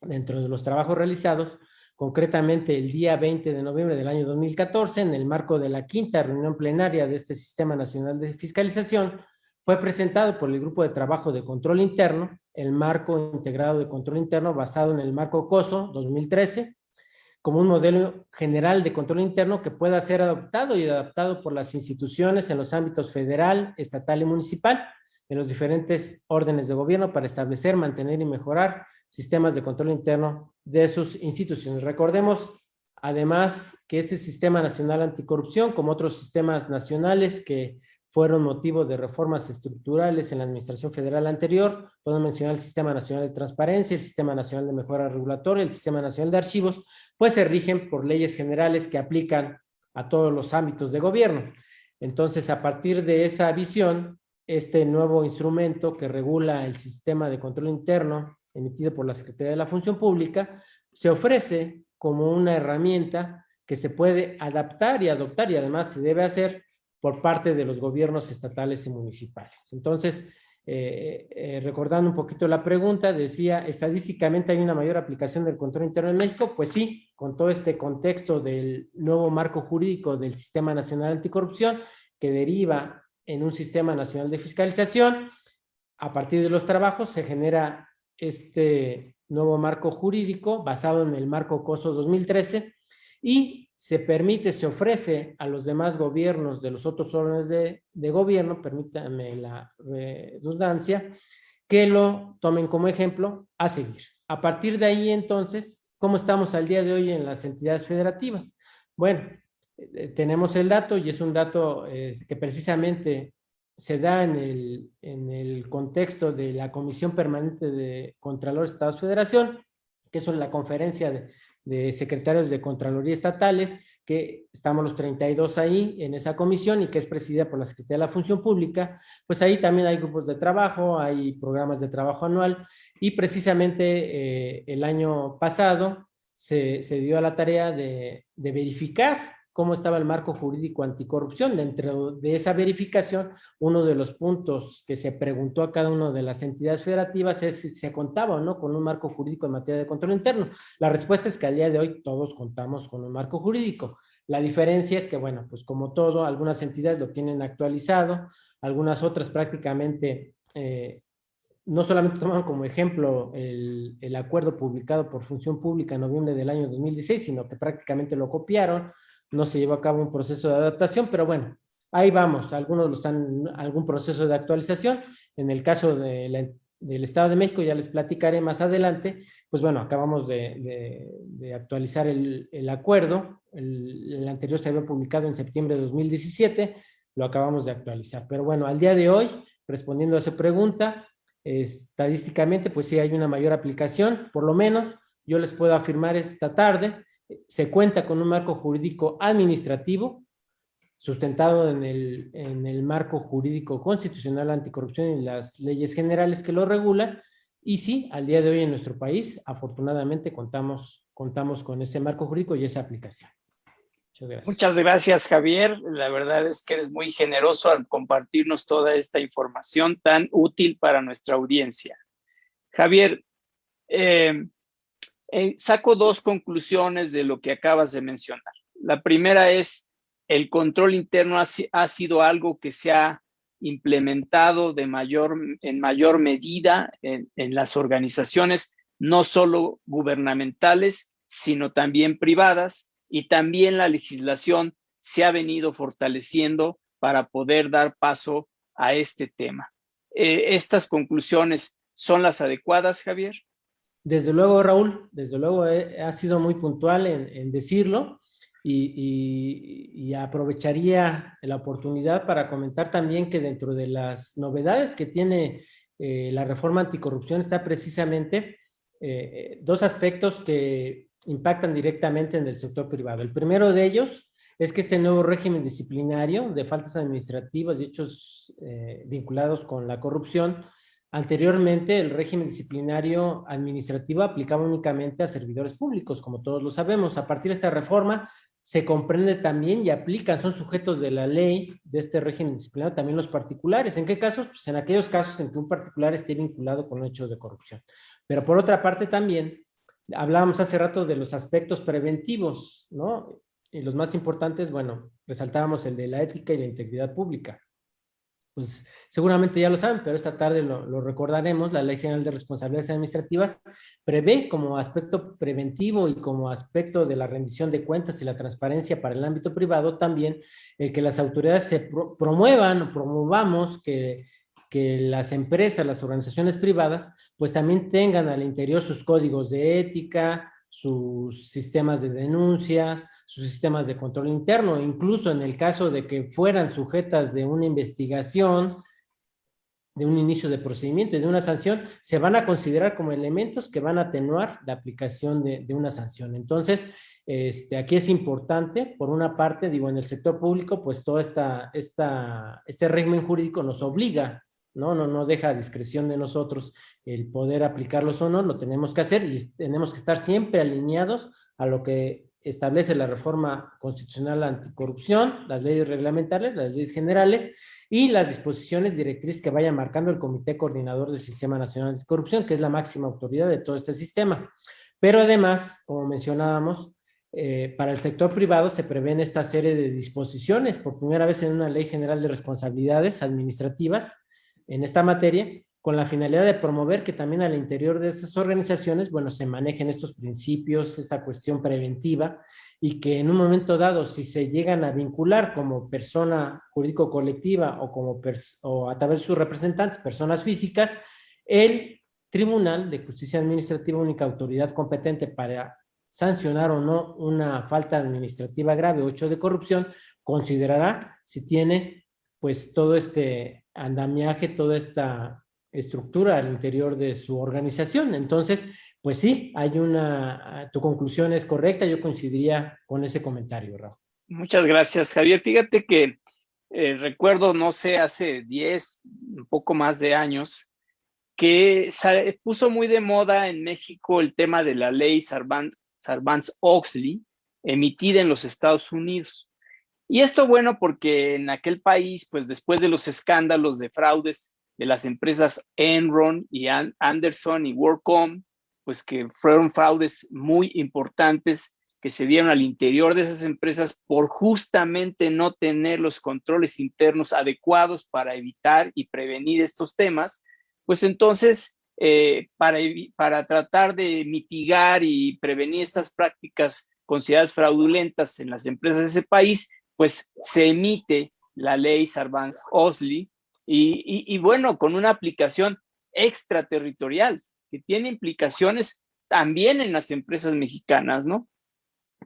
dentro de los trabajos realizados, concretamente el día 20 de noviembre del año 2014, en el marco de la quinta reunión plenaria de este Sistema Nacional de Fiscalización, fue presentado por el Grupo de Trabajo de Control Interno el marco integrado de control interno basado en el marco COSO 2013, como un modelo general de control interno que pueda ser adoptado y adaptado por las instituciones en los ámbitos federal, estatal y municipal, en los diferentes órdenes de gobierno para establecer, mantener y mejorar sistemas de control interno de sus instituciones. Recordemos, además, que este Sistema Nacional Anticorrupción, como otros sistemas nacionales que fueron motivo de reformas estructurales en la Administración Federal anterior, podemos mencionar el Sistema Nacional de Transparencia, el Sistema Nacional de Mejora Regulatoria, el Sistema Nacional de Archivos, pues se rigen por leyes generales que aplican a todos los ámbitos de gobierno. Entonces, a partir de esa visión, este nuevo instrumento que regula el sistema de control interno emitido por la Secretaría de la Función Pública, se ofrece como una herramienta que se puede adaptar y adoptar y además se debe hacer por parte de los gobiernos estatales y municipales. Entonces, eh, eh, recordando un poquito la pregunta, decía, estadísticamente hay una mayor aplicación del control interno en México. Pues sí, con todo este contexto del nuevo marco jurídico del Sistema Nacional Anticorrupción, que deriva en un Sistema Nacional de Fiscalización, a partir de los trabajos se genera este nuevo marco jurídico basado en el marco COSO 2013 y se permite, se ofrece a los demás gobiernos de los otros órdenes de, de gobierno, permítanme la redundancia, que lo tomen como ejemplo a seguir. A partir de ahí, entonces, ¿cómo estamos al día de hoy en las entidades federativas? Bueno, eh, tenemos el dato y es un dato eh, que precisamente se da en el, en el contexto de la Comisión Permanente de Contralores Estados Federación, que es la conferencia de, de secretarios de Contraloría estatales, que estamos los 32 ahí en esa comisión y que es presidida por la Secretaría de la Función Pública, pues ahí también hay grupos de trabajo, hay programas de trabajo anual y precisamente eh, el año pasado se, se, dio a la tarea de, de verificar cómo estaba el marco jurídico anticorrupción. Dentro de esa verificación, uno de los puntos que se preguntó a cada una de las entidades federativas es si se contaba o no con un marco jurídico en materia de control interno. La respuesta es que al día de hoy todos contamos con un marco jurídico. La diferencia es que, bueno, pues como todo, algunas entidades lo tienen actualizado, algunas otras prácticamente eh, no solamente toman como ejemplo el, el, acuerdo publicado por Función Pública en noviembre del año 2016, sino que prácticamente lo copiaron, no se llevó a cabo un proceso de adaptación, pero bueno, ahí vamos, algunos lo están algún proceso de actualización, en el caso de del Estado de México, ya les platicaré más adelante, pues bueno, acabamos de, de, actualizar el, acuerdo, el, anterior se había publicado en septiembre de 2017, lo acabamos de actualizar, pero bueno, al día de hoy, respondiendo a esa pregunta, estadísticamente, pues sí hay una mayor aplicación, por lo menos yo les puedo afirmar esta tarde se cuenta con un marco jurídico administrativo sustentado en el, en el marco jurídico constitucional anticorrupción y las leyes generales que lo regulan. Y sí, al día de hoy en nuestro país, afortunadamente, contamos, contamos con ese marco jurídico y esa aplicación. Muchas gracias. Muchas gracias, Javier. La verdad es que eres muy generoso al compartirnos toda esta información tan útil para nuestra audiencia. Javier, eh, eh, saco dos conclusiones de lo que acabas de mencionar. La primera es, el control interno ha, sido algo que se ha implementado de mayor, en mayor medida en, en las organizaciones, no solo gubernamentales, sino también privadas, y también la legislación se ha venido fortaleciendo para poder dar paso a este tema. Eh, ¿Estas conclusiones son las adecuadas, Javier? Desde luego, Raúl, desde luego ha sido muy puntual en, decirlo y, aprovecharía la oportunidad para comentar también que dentro de las novedades que tiene eh, la reforma anticorrupción está precisamente eh, dos aspectos que impactan directamente en el sector privado. El primero de ellos es que este nuevo régimen disciplinario de faltas administrativas y hechos eh, vinculados con la corrupción Anteriormente, el régimen disciplinario administrativo aplicaba únicamente a servidores públicos, como todos lo sabemos. A partir de esta reforma, se comprende también y aplican, son sujetos de la ley de este régimen disciplinario también los particulares. ¿En qué casos? Pues en aquellos casos en que un particular esté vinculado con hechos de corrupción. Pero por otra parte también, hablábamos hace rato de los aspectos preventivos, ¿no? Y los más importantes, bueno, resaltábamos el de la ética y la integridad pública pues seguramente ya lo saben, pero esta tarde lo, recordaremos, la Ley General de Responsabilidades Administrativas prevé como aspecto preventivo y como aspecto de la rendición de cuentas y la transparencia para el ámbito privado también el que las autoridades se promuevan o promovamos que, que las empresas, las organizaciones privadas, pues también tengan al interior sus códigos de ética, sus sistemas de denuncias, sus sistemas de control interno, incluso en el caso de que fueran sujetas de una investigación, de un inicio de procedimiento y de una sanción, se van a considerar como elementos que van a atenuar la aplicación de, una sanción. Entonces, este, aquí es importante, por una parte, digo, en el sector público, pues todo esta, esta, este régimen jurídico nos obliga ¿no? No, no deja a discreción de nosotros el poder aplicarlos o no, lo tenemos que hacer y tenemos que estar siempre alineados a lo que establece la reforma constitucional anticorrupción, las leyes reglamentarias, las leyes generales y las disposiciones directrices que vaya marcando el Comité Coordinador del Sistema Nacional Anticorrupción, que es la máxima autoridad de todo este sistema. Pero además, como mencionábamos, eh, para el sector privado se prevén esta serie de disposiciones por primera vez en una ley general de responsabilidades administrativas en esta materia con la finalidad de promover que también al interior de esas organizaciones, bueno, se manejen estos principios, esta cuestión preventiva, y que en un momento dado, si se llegan a vincular como persona jurídico-colectiva o, como o a través de sus representantes, personas físicas, el Tribunal de Justicia Administrativa, única autoridad competente para sancionar o no una falta administrativa grave o hecho de corrupción, considerará si tiene pues todo este andamiaje, toda esta estructura al interior de su organización. Entonces, pues sí, hay una, tu conclusión es correcta, yo coincidiría con ese comentario, Raúl. Muchas gracias, Javier. Fíjate que eh, recuerdo, no sé, hace 10, un poco más de años, que puso muy de moda en México el tema de la ley Sarbanes-Oxley, emitida en los Estados Unidos. Y esto bueno porque en aquel país, pues después de los escándalos de fraudes de las empresas Enron y Anderson y WorkCom, pues que fueron fraudes muy importantes que se dieron al interior de esas empresas por justamente no tener los controles internos adecuados para evitar y prevenir estos temas, pues entonces eh, para, para tratar de mitigar y prevenir estas prácticas consideradas fraudulentas en las empresas de ese país, pues se emite la ley Sarbanes-Oxley y, bueno, con una aplicación extraterritorial que tiene implicaciones también en las empresas mexicanas, ¿no?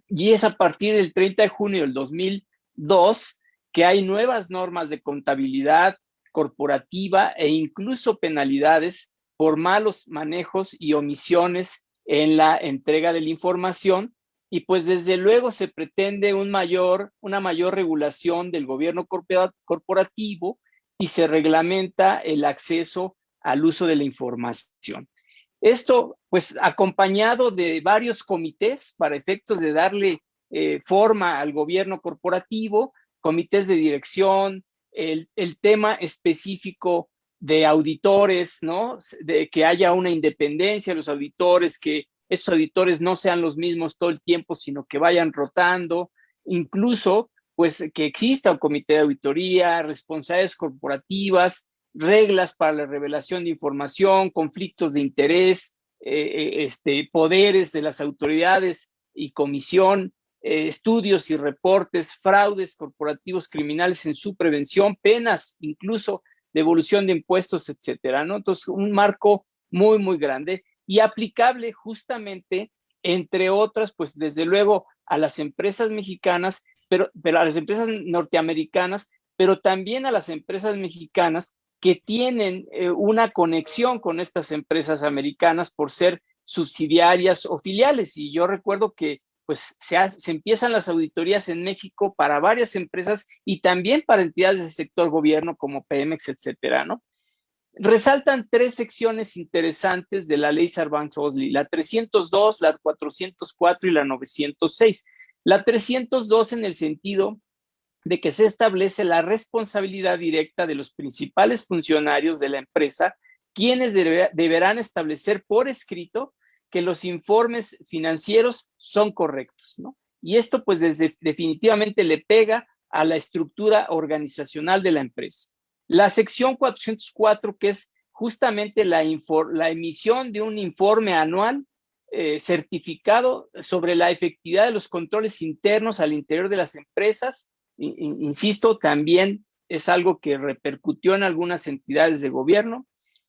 Y es a partir del 30 de junio del 2002 que hay nuevas normas de contabilidad corporativa e incluso penalidades por malos manejos y omisiones en la entrega de la información y pues desde luego se pretende una mayor regulación del gobierno corporativo y se reglamenta el acceso al uso de la información. Esto, pues, acompañado de varios comités para efectos de darle eh, forma al gobierno corporativo, comités de dirección, el, tema específico de auditores, ¿no? De que haya una independencia de los auditores, que esos auditores no sean los mismos todo el tiempo, sino que vayan rotando, incluso pues que exista un comité de auditoría, responsabilidades corporativas, reglas para la revelación de información, conflictos de interés, eh, eh, este, poderes de las autoridades y comisión, eh, estudios y reportes, fraudes corporativos criminales en su prevención, penas, incluso devolución de impuestos, etcétera. Entonces, un marco muy, muy grande y aplicable justamente, entre otras, pues desde luego a las empresas mexicanas, pero, a las empresas norteamericanas, pero también a las empresas mexicanas que tienen eh, una conexión con estas empresas americanas por ser subsidiarias o filiales. Y yo recuerdo que pues se, se, empiezan las auditorías en México para varias empresas y también para entidades del sector gobierno como Pemex, etcétera, ¿no? Resaltan tres secciones interesantes de la ley Sarbanes-Oxley, la 302, la 404 y la 906. La 302 en el sentido de que se establece la responsabilidad directa de los principales funcionarios de la empresa, quienes deberán establecer por escrito que los informes financieros son correctos, ¿no? Y esto pues desde, definitivamente le pega a la estructura organizacional de la empresa. La sección 404, que es justamente la, emisión de un informe anual eh, certificado sobre la efectividad de los controles internos al interior de las empresas. insisto, también es algo que repercutió en algunas entidades de gobierno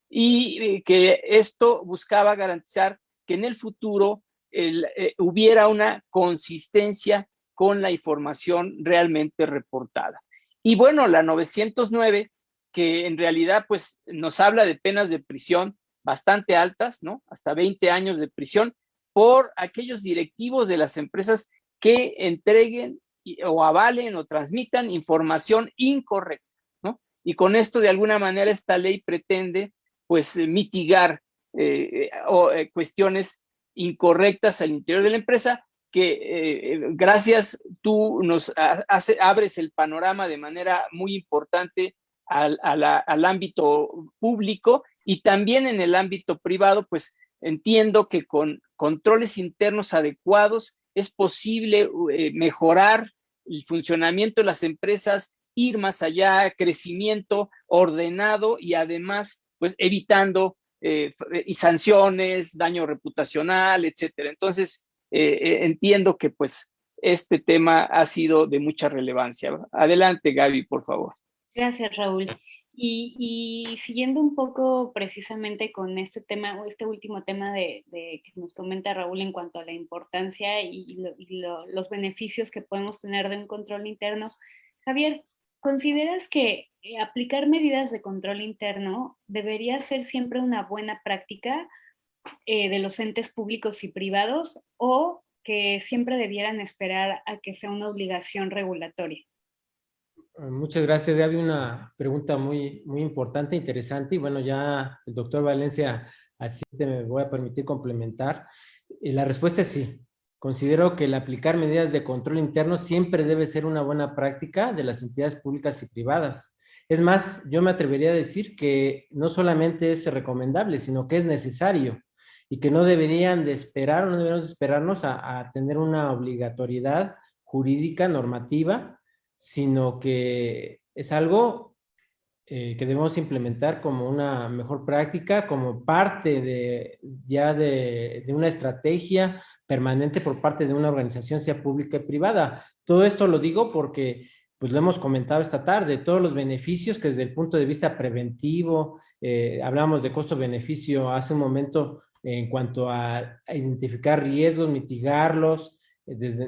y eh, que esto buscaba garantizar que en el futuro eh, hubiera una consistencia con la información realmente reportada. Y bueno, la 909, que en realidad pues nos habla de penas de prisión bastante altas, ¿no? Hasta 20 años de prisión por aquellos directivos de las empresas que entreguen o avalen o transmitan información incorrecta, ¿no? Y con esto, de alguna manera, esta ley pretende, pues, mitigar eh, eh, cuestiones incorrectas al interior de la empresa, que eh, gracias tú nos abres el panorama de manera muy importante al, al, ámbito público y también en el ámbito privado, pues entiendo que con controles internos adecuados es posible eh, mejorar el funcionamiento de las empresas, ir más allá, crecimiento ordenado y además, pues evitando eh, y sanciones, daño reputacional, etcétera. Entonces, eh, entiendo que pues este tema ha sido de mucha relevancia. Adelante, Gaby, por favor. Gracias, Raúl. Y, siguiendo un poco precisamente con este tema, o este último tema de, que nos comenta Raúl en cuanto a la importancia y, los beneficios que podemos tener de un control interno, Javier, ¿consideras que eh, aplicar medidas de control interno debería ser siempre una buena práctica eh, de los entes públicos y privados o que siempre debieran esperar a que sea una obligación regulatoria? Ah, muchas gracias. Había una pregunta muy, muy importante, interesante, y bueno, ya el doctor Valencia, así te me voy a permitir complementar. Eh, la respuesta es sí. Considero que el aplicar medidas de control interno siempre debe ser una buena práctica de las entidades públicas y privadas. Es más, yo me atrevería a decir que no solamente es recomendable, sino que es necesario y que no deberían de esperar no deberíamos esperarnos a tener una obligatoriedad jurídica, normativa, sino que es algo eh, que debemos implementar como una mejor práctica, como parte de ya de, una estrategia permanente por parte de una organización, sea pública y privada. Todo esto lo digo porque pues lo hemos comentado esta tarde, todos los beneficios que desde el punto de vista preventivo, eh, hablamos de costo-beneficio hace un momento en cuanto a identificar riesgos, mitigarlos,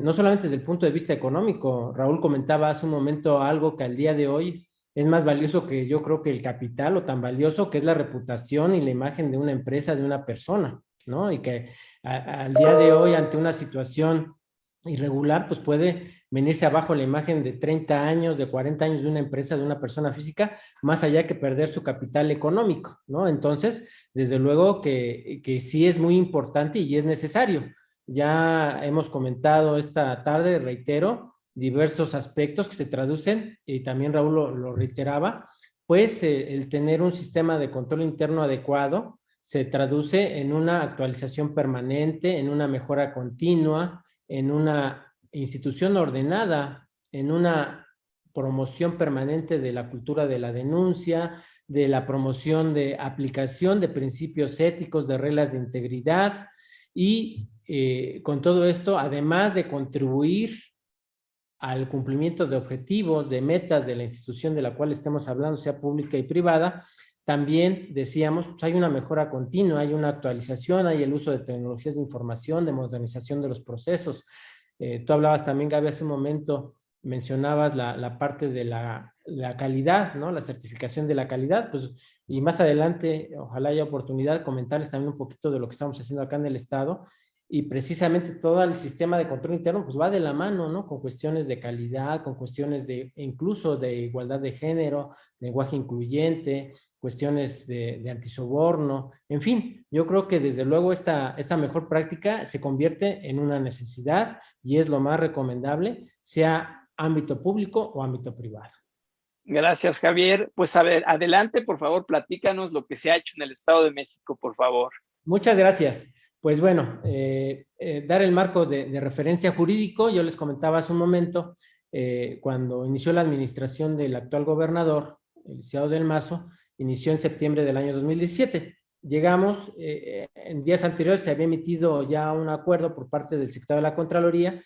no solamente desde el punto de vista económico, Raúl comentaba hace un momento algo que al día de hoy es más valioso que yo creo que el capital o tan valioso que es la reputación y la imagen de una empresa, de una persona, ¿no? Y que al día de hoy ante una situación irregular, pues puede venirse abajo la imagen de 30 años, de 40 años de una empresa, de una persona física, más allá que perder su capital económico, ¿no? Entonces, desde luego que, que sí es muy importante y es necesario. Ya hemos comentado esta tarde, reitero, diversos aspectos que se traducen, y también Raúl lo, reiteraba, pues eh, el tener un sistema de control interno adecuado se traduce en una actualización permanente, en una mejora continua, en una institución ordenada, en una promoción permanente de la cultura de la denuncia, de la promoción de aplicación de principios éticos, de reglas de integridad y eh, con todo esto, además de contribuir al cumplimiento de objetivos, de metas de la institución de la cual estemos hablando, sea pública y privada, también decíamos, pues hay una mejora continua, hay una actualización, hay el uso de tecnologías de información, de modernización de los procesos. Eh, tú hablabas también, Gaby, hace un momento, mencionabas la, parte de la, la, calidad, ¿no? La certificación de la calidad, pues, y más adelante, ojalá haya oportunidad de comentarles también un poquito de lo que estamos haciendo acá en el Estado, y precisamente todo el sistema de control interno pues va de la mano, ¿no? Con cuestiones de calidad, con cuestiones de incluso de igualdad de género, lenguaje incluyente, cuestiones de, de antisoborno, en fin, yo creo que desde luego esta, esta mejor práctica se convierte en una necesidad y es lo más recomendable, sea ámbito público o ámbito privado. Gracias, Javier. Pues a ver, adelante, por favor, platícanos lo que se ha hecho en el Estado de México, por favor. Muchas gracias. Pues bueno, eh, eh, dar el marco de, referencia jurídico, yo les comentaba hace un momento, eh, cuando inició la administración del actual gobernador, el licenciado del Mazo, inició en septiembre del año 2017. Llegamos, en días anteriores se había emitido ya un acuerdo por parte del sector de la Contraloría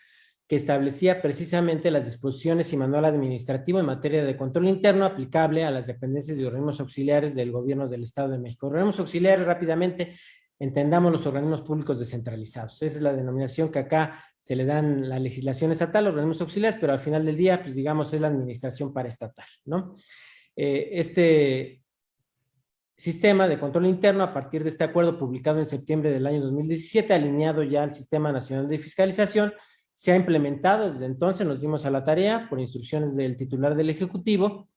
que establecía precisamente las disposiciones y manual administrativo en materia de control interno aplicable a las dependencias y organismos auxiliares del gobierno del Estado de México. Organismos auxiliares, rápidamente, entendamos los organismos públicos descentralizados. Esa es la denominación que acá se le dan la legislación estatal, los organismos auxiliares, pero al final del día, pues digamos, es la administración paraestatal, ¿no? Eh, este sistema de control interno, a partir de este acuerdo publicado en septiembre del año 2017, alineado ya al Sistema Nacional de Fiscalización, se ha implementado desde entonces, nos dimos a la tarea por instrucciones del titular del Ejecutivo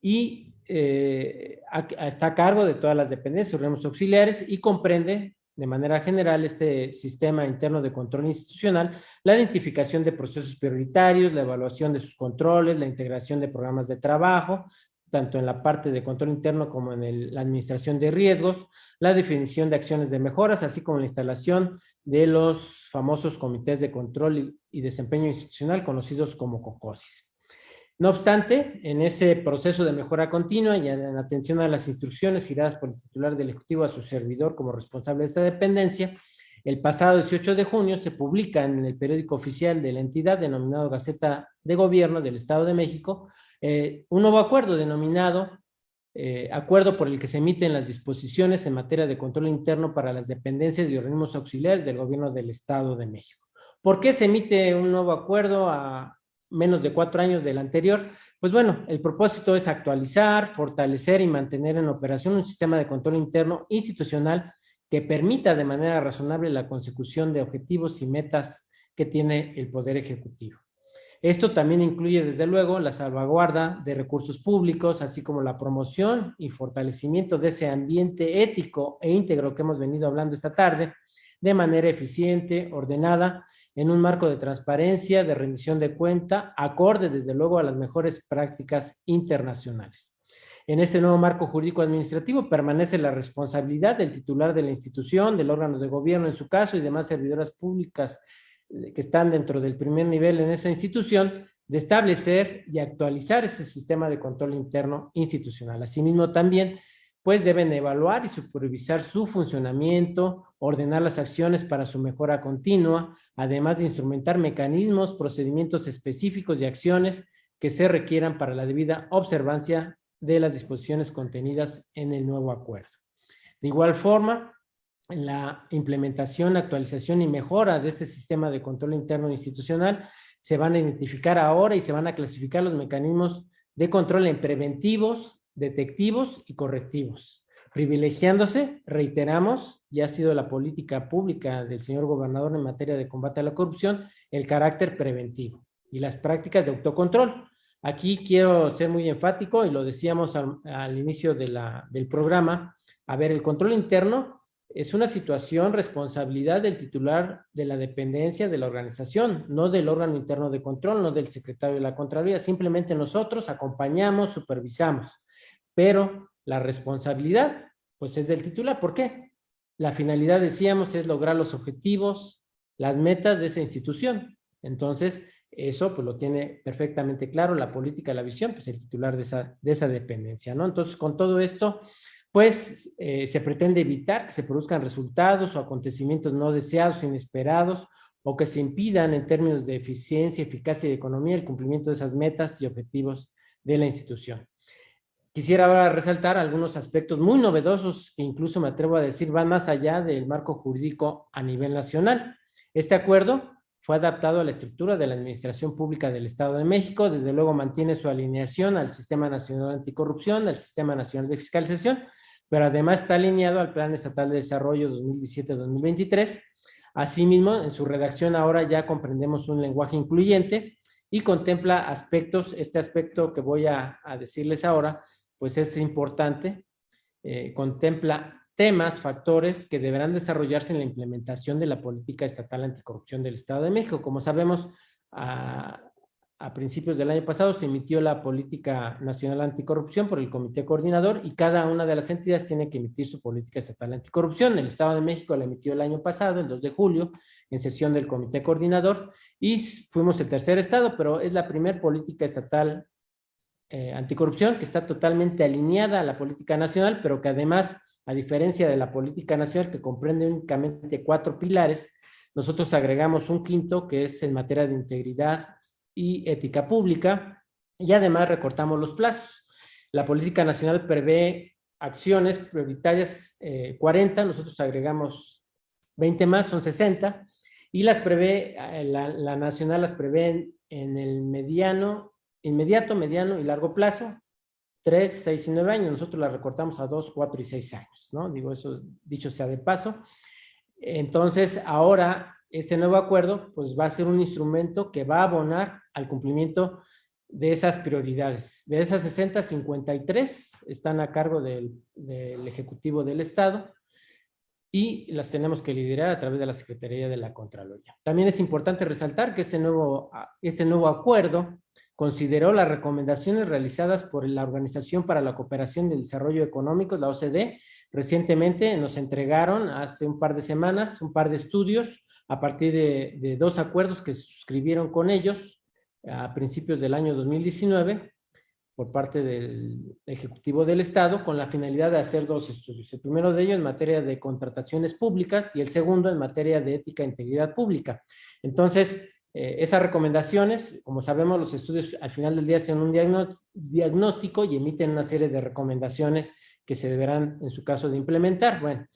y eh, está a cargo de todas las dependencias, organismos auxiliares y comprende de manera general este sistema interno de control institucional, la identificación de procesos prioritarios, la evaluación de sus controles, la integración de programas de trabajo, tanto en la parte de control interno como en la administración de riesgos, la definición de acciones de mejoras, así como la instalación de los famosos comités de control y, y desempeño institucional conocidos como COCODIS. No obstante, en ese proceso de mejora continua y en atención a las instrucciones giradas por el titular del Ejecutivo a su servidor como responsable de esta dependencia, el pasado 18 de junio se publica en el periódico oficial de la entidad denominado Gaceta de Gobierno del Estado de México eh, un nuevo acuerdo denominado eh, Acuerdo por el que se emiten las disposiciones en materia de control interno para las dependencias y organismos auxiliares del Gobierno del Estado de México. ¿Por qué se emite un nuevo acuerdo a, menos de cuatro años del anterior, pues bueno, el propósito es actualizar, fortalecer y mantener en operación un sistema de control interno institucional que permita de manera razonable la consecución de objetivos y metas que tiene el Poder Ejecutivo. Esto también incluye, desde luego, la salvaguarda de recursos públicos, así como la promoción y fortalecimiento de ese ambiente ético e íntegro que hemos venido hablando esta tarde, de manera eficiente, ordenada en un marco de transparencia, de rendición de cuenta, acorde desde luego a las mejores prácticas internacionales. En este nuevo marco jurídico administrativo permanece la responsabilidad del titular de la institución, del órgano de gobierno en su caso y demás servidoras públicas eh, que están dentro del primer nivel en esa institución, de establecer y actualizar ese sistema de control interno institucional. Asimismo, también pues deben evaluar y supervisar su funcionamiento, ordenar las acciones para su mejora continua, además de instrumentar mecanismos, procedimientos específicos y acciones que se requieran para la debida observancia de las disposiciones contenidas en el nuevo acuerdo. De igual forma, en la implementación, actualización y mejora de este sistema de control interno institucional, se van a identificar ahora y se van a clasificar los mecanismos de control en preventivos, detectivos y correctivos, privilegiándose, reiteramos, y ha sido la política pública del señor gobernador en materia de combate a la corrupción, el carácter preventivo y las prácticas de autocontrol. Aquí quiero ser muy enfático y lo decíamos al, inicio del programa. A ver, el control interno es una situación, responsabilidad del titular de la dependencia de la organización, no del órgano interno de control, no del secretario de la Contraloría. Simplemente nosotros acompañamos, supervisamos pero la responsabilidad, pues es del titular. ¿Por qué? La finalidad, decíamos, es lograr los objetivos, las metas de esa institución. Entonces, eso pues lo tiene perfectamente claro la política, la visión, pues el titular de esa, de esa dependencia, ¿no? Entonces, con todo esto, pues eh, se pretende evitar que se produzcan resultados o acontecimientos no deseados, inesperados, o que se impidan en términos de eficiencia, eficacia y economía el cumplimiento de esas metas y objetivos de la institución. Quisiera ahora resaltar algunos aspectos muy novedosos que incluso me atrevo a decir van más allá del marco jurídico a nivel nacional. Este acuerdo fue adaptado a la estructura de la Administración Pública del Estado de México, desde luego mantiene su alineación al Sistema Nacional de Anticorrupción, al Sistema Nacional de Fiscalización, pero además está alineado al Plan Estatal de Desarrollo 2017-2023, Asimismo, en su redacción ahora ya comprendemos un lenguaje incluyente y contempla aspectos, este aspecto que voy a, decirles ahora, pues es importante, eh, contempla temas, factores que deberán desarrollarse en la implementación de la política estatal anticorrupción del Estado de México. Como sabemos, a, principios del año pasado se emitió la Política Nacional Anticorrupción por el Comité Coordinador y cada una de las entidades tiene que emitir su política estatal anticorrupción. El Estado de México la emitió el año pasado, el 2 de julio, en sesión del Comité Coordinador y fuimos el tercer Estado, pero es la primera política estatal eh, anticorrupción que está totalmente alineada a la política nacional, pero que además a diferencia de la política nacional que comprende únicamente cuatro pilares, nosotros agregamos un quinto que es en materia de integridad y ética pública y además recortamos los plazos. La política nacional prevé acciones prioritarias 40, eh, nosotros agregamos 20 más, son 60, y las prevé, eh, la, la nacional las prevé en el mediano, inmediato, mediano y largo plazo, 3, 6 y 9 años. Nosotros la recortamos a 2, 4 y 6 años, ¿no? Digo, eso dicho sea de paso. Entonces, ahora, este nuevo acuerdo, pues va a ser un instrumento que va a abonar al cumplimiento de esas prioridades. De esas 60, 53 están a cargo del, del Ejecutivo del Estado y las tenemos que liderar a través de la Secretaría de la Contraloría. También es importante resaltar que este nuevo, este nuevo acuerdo consideró las recomendaciones realizadas por la Organización para la Cooperación y el Desarrollo Económico, la OCDE. Recientemente nos entregaron, hace un par de semanas, un par de estudios a partir de, dos acuerdos que suscribieron con ellos a principios del año 2019 por parte del Ejecutivo del Estado con la finalidad de hacer dos estudios. El primero de ellos en materia de contrataciones públicas y el segundo en materia de ética e integridad pública. Entonces, eh, esas recomendaciones, como sabemos, los estudios al final del día hacen un diagnóstico y emiten una serie de recomendaciones que se deberán, en su caso, de implementar. Bueno,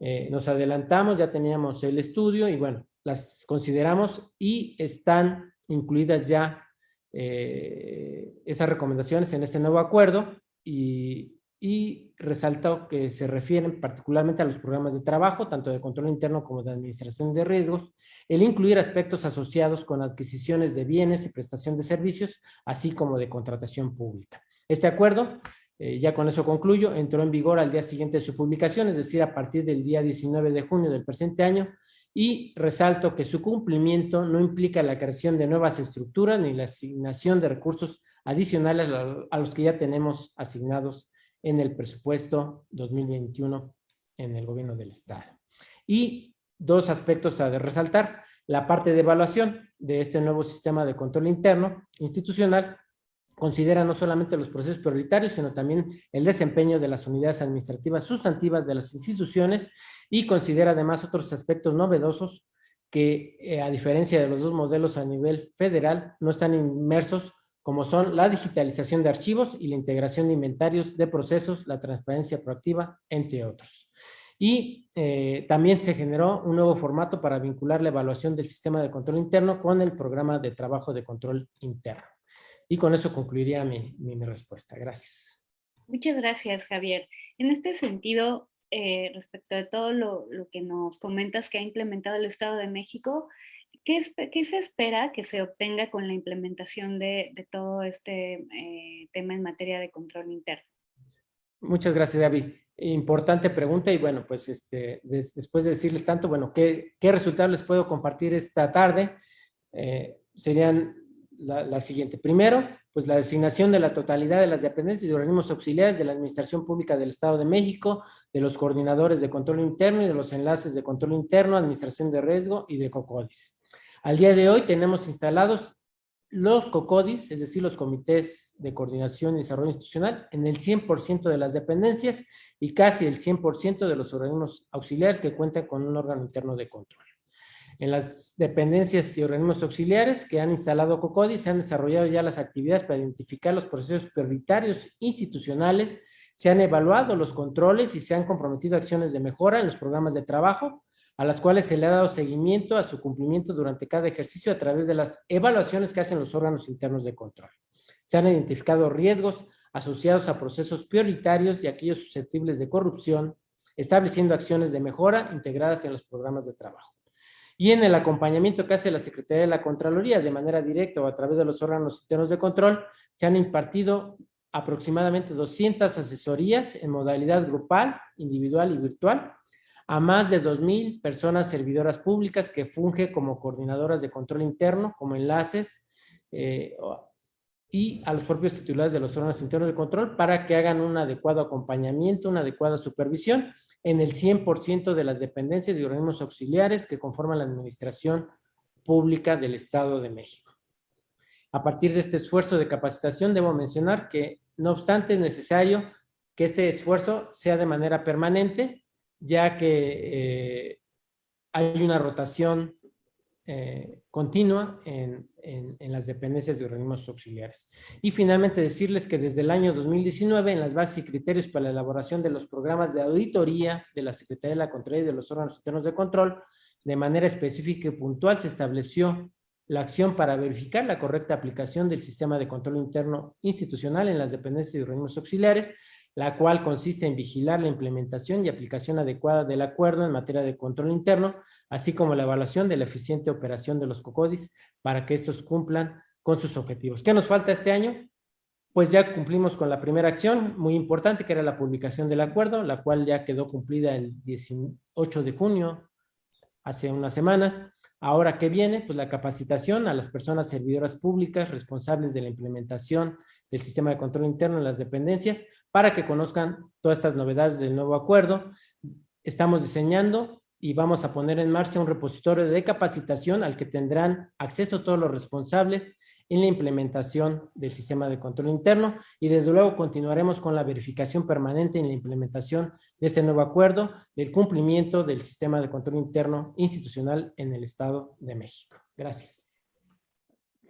eh, nos adelantamos, ya teníamos el estudio y bueno, las consideramos y están incluidas ya eh, esas recomendaciones en este nuevo acuerdo y, y resaltó que se refieren particularmente a los programas de trabajo, tanto de control interno como de administración de riesgos, el incluir aspectos asociados con adquisiciones de bienes y prestación de servicios, así como de contratación pública. Este acuerdo, eh, ya con eso concluyo, entró en vigor al día siguiente de su publicación, es decir, a partir del día 19 de junio del presente año, y resalto que su cumplimiento no implica la creación de nuevas estructuras ni la asignación de recursos adicionales a los que ya tenemos asignados en el presupuesto 2021 en el gobierno del Estado. Y dos aspectos a resaltar. La parte de evaluación de este nuevo sistema de control interno institucional considera no solamente los procesos prioritarios, sino también el desempeño de las unidades administrativas sustantivas de las instituciones y considera además otros aspectos novedosos que, eh, a diferencia de los dos modelos a nivel federal, no están inmersos como son la digitalización de archivos y la integración de inventarios de procesos, la transparencia proactiva, entre otros. Y eh, también se generó un nuevo formato para vincular la evaluación del sistema de control interno con el programa de trabajo de control interno. Y con eso concluiría mi, respuesta. Gracias. Muchas gracias, Javier. En este sentido, eh, respecto de todo lo, lo, que nos comentas que ha implementado el Estado de México, ¿Qué, se espera que se obtenga con la implementación de, todo este eh, tema en materia de control interno? Muchas gracias, David. Importante pregunta y bueno, pues este, después de decirles tanto, bueno, ¿qué, qué resultados les puedo compartir esta tarde? Eh, serían la, la, siguiente. Primero, pues la designación de la totalidad de las dependencias y organismos auxiliares de la Administración Pública del Estado de México, de los coordinadores de control interno y de los enlaces de control interno, administración de riesgo y de COCODIS. Al día de hoy tenemos instalados los COCODIS, es decir, los comités de coordinación y desarrollo institucional, en el 100% de las dependencias y casi el 100% de los organismos auxiliares que cuentan con un órgano interno de control. En las dependencias y organismos auxiliares que han instalado COCODIS se han desarrollado ya las actividades para identificar los procesos prioritarios institucionales, se han evaluado los controles y se han comprometido acciones de mejora en los programas de trabajo a las cuales se le ha dado seguimiento a su cumplimiento durante cada ejercicio a través de las evaluaciones que hacen los órganos internos de control. Se han identificado riesgos asociados a procesos prioritarios y aquellos susceptibles de corrupción, estableciendo acciones de mejora integradas en los programas de trabajo. y en el acompañamiento que hace la Secretaría de la Contraloría de manera directa o a través de los órganos internos de control, se han impartido aproximadamente 200 asesorías en modalidad grupal, individual y virtual a más de 2.000 personas servidoras públicas que fungen como coordinadoras de control interno, como enlaces, eh, y a los propios titulares de los órganos internos de control para que hagan un adecuado acompañamiento, una adecuada supervisión en el 100% de las dependencias y organismos auxiliares que conforman la administración pública del Estado de México. A partir de este esfuerzo de capacitación, debo mencionar que, no obstante, es necesario que este esfuerzo sea de manera permanente, ya que eh, hay una rotación eh, continua en, las dependencias de organismos auxiliares. Y finalmente decirles que desde el año 2019 en las bases y criterios para la elaboración de los programas de auditoría de la Secretaría de la Contraloría y de los órganos internos de control, de manera específica y puntual se estableció la acción para verificar la correcta aplicación del sistema de control interno institucional en las dependencias y organismos auxiliares, la cual consiste en vigilar la implementación y aplicación adecuada del acuerdo en materia de control interno, así como la evaluación de la eficiente operación de los COCODIS para que estos cumplan con sus objetivos. ¿Qué nos falta este año? Pues ya cumplimos con la primera acción, muy importante, que era la publicación del acuerdo, la cual ya quedó cumplida el 18 de junio, hace unas semanas. Ahora, ¿qué viene? Pues la capacitación a las personas servidoras públicas responsables de la implementación del sistema de control interno en las dependencias para que conozcan todas estas novedades del nuevo acuerdo. Estamos diseñando y vamos a poner en marcha un repositorio de capacitación al que tendrán acceso todos los responsables en la implementación del sistema de control interno y desde luego continuaremos con la verificación permanente en la implementación de este nuevo acuerdo del cumplimiento del sistema de control interno institucional en el Estado de México. Gracias.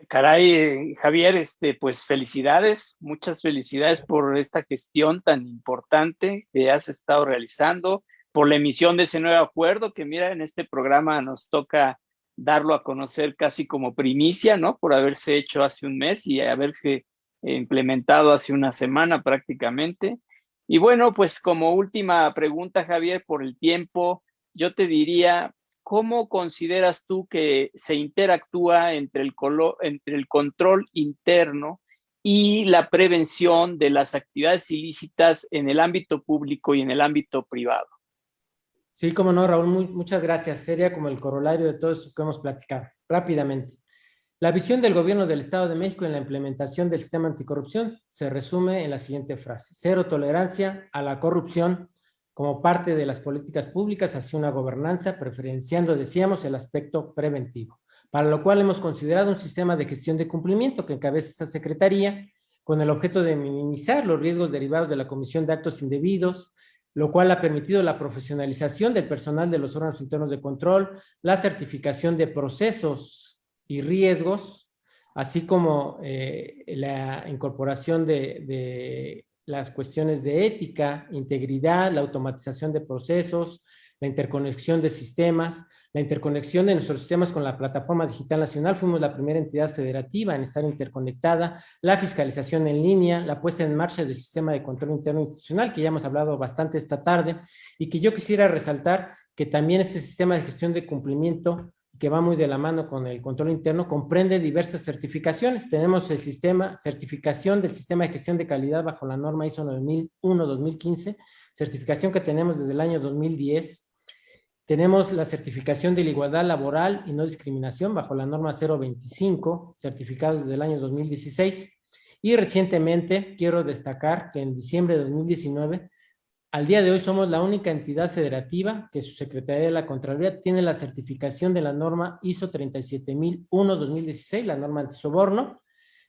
Caray, Javier, este, pues felicidades, muchas felicidades por esta gestión tan importante que has estado realizando, por la emisión de ese nuevo acuerdo que mira, en este programa nos toca darlo a conocer casi como primicia, ¿no? Por haberse hecho hace un mes y haberse implementado hace una semana prácticamente. Y bueno, pues como última pregunta, Javier, por el tiempo, yo te diría, ¿cómo consideras tú que se interactúa entre el, entre el control interno y la prevención de las actividades ilícitas en el ámbito público y en el ámbito privado? Sí, como no, Raúl, muchas gracias. Sería como el corolario de todo esto que hemos platicado. Rápidamente. La visión del gobierno del Estado de México en la implementación del sistema anticorrupción se resume en la siguiente frase. Cero tolerancia a la corrupción como parte de las políticas públicas hacia una gobernanza, preferenciando, decíamos, el aspecto preventivo, para lo cual hemos considerado un sistema de gestión de cumplimiento que encabeza esta Secretaría, con el objeto de minimizar los riesgos derivados de la comisión de actos indebidos, lo cual ha permitido la profesionalización del personal de los órganos internos de control, la certificación de procesos y riesgos, así como eh, la incorporación de las cuestiones de ética, integridad, la automatización de procesos, la interconexión de sistemas, la interconexión de nuestros sistemas con la plataforma digital nacional. Fuimos la primera entidad federativa en estar interconectada, la fiscalización en línea, la puesta en marcha del sistema de control interno institucional, que ya hemos hablado bastante esta tarde, y que yo quisiera resaltar que también este sistema de gestión de cumplimiento que va muy de la mano con el control interno, comprende diversas certificaciones. Tenemos el sistema, certificación del sistema de gestión de calidad bajo la norma ISO 9001-2015, certificación que tenemos desde el año 2010. Tenemos la certificación de la igualdad laboral y no discriminación bajo la norma 025, certificado desde el año 2016. Y recientemente quiero destacar que en diciembre de 2019 al día de hoy somos la única entidad federativa que su Secretaría de la Contraloría tiene la certificación de la norma ISO 37001-2016, la norma antisoborno,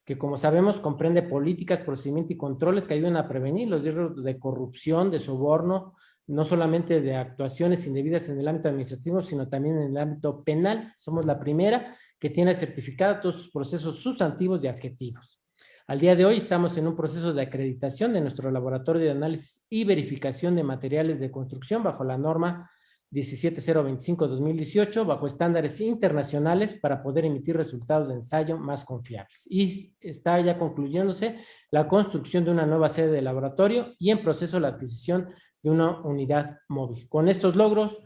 que como sabemos comprende políticas, procedimientos y controles que ayudan a prevenir los riesgos de corrupción, de soborno, no solamente de actuaciones indebidas en el ámbito administrativo, sino también en el ámbito penal. Somos la primera que tiene certificada todos sus procesos sustantivos y adjetivos. Al día de hoy estamos en un proceso de acreditación de nuestro laboratorio de análisis y verificación de materiales de construcción bajo la norma 17025-2018, bajo estándares internacionales para poder emitir resultados de ensayo más confiables. Y está ya concluyéndose la construcción de una nueva sede de laboratorio y en proceso la adquisición de una unidad móvil. Con estos logros,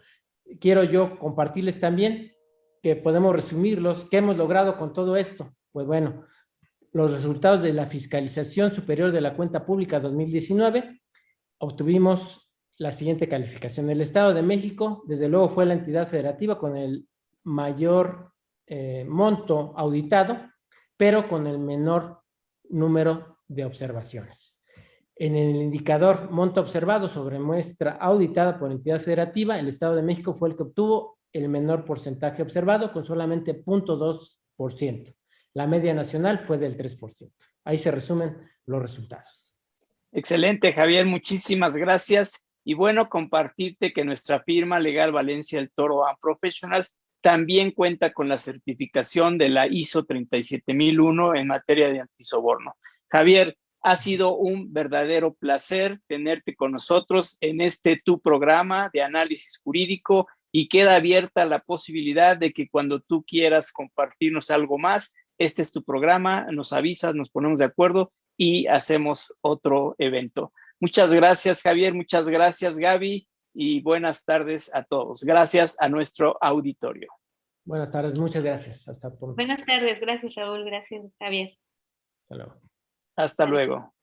quiero yo compartirles también que podemos resumirlos. ¿Qué hemos logrado con todo esto? Pues bueno, los resultados de la fiscalización superior de la cuenta pública 2019, obtuvimos la siguiente calificación. El Estado de México, desde luego, fue la entidad federativa con el mayor eh, monto auditado, pero con el menor número de observaciones. En el indicador monto observado sobre muestra auditada por entidad federativa, el Estado de México fue el que obtuvo el menor porcentaje observado con solamente 0.2%. La media nacional fue del 3%. Ahí se resumen los resultados. Excelente, Javier. Muchísimas gracias. Y bueno, compartirte que nuestra firma Legal Valencia El Toro a Professionals también cuenta con la certificación de la ISO 37001 en materia de antisoborno. Javier, ha sido un verdadero placer tenerte con nosotros en este tu programa de análisis jurídico y queda abierta la posibilidad de que cuando tú quieras compartirnos algo más, este es tu programa, nos avisas, nos ponemos de acuerdo y hacemos otro evento. Muchas gracias, Javier, muchas gracias, Gaby, y buenas tardes a todos. Gracias a nuestro auditorio. Buenas tardes, muchas gracias. Hasta pronto. Buenas tardes, gracias, Raúl, gracias, Javier. Hasta luego. Hasta luego.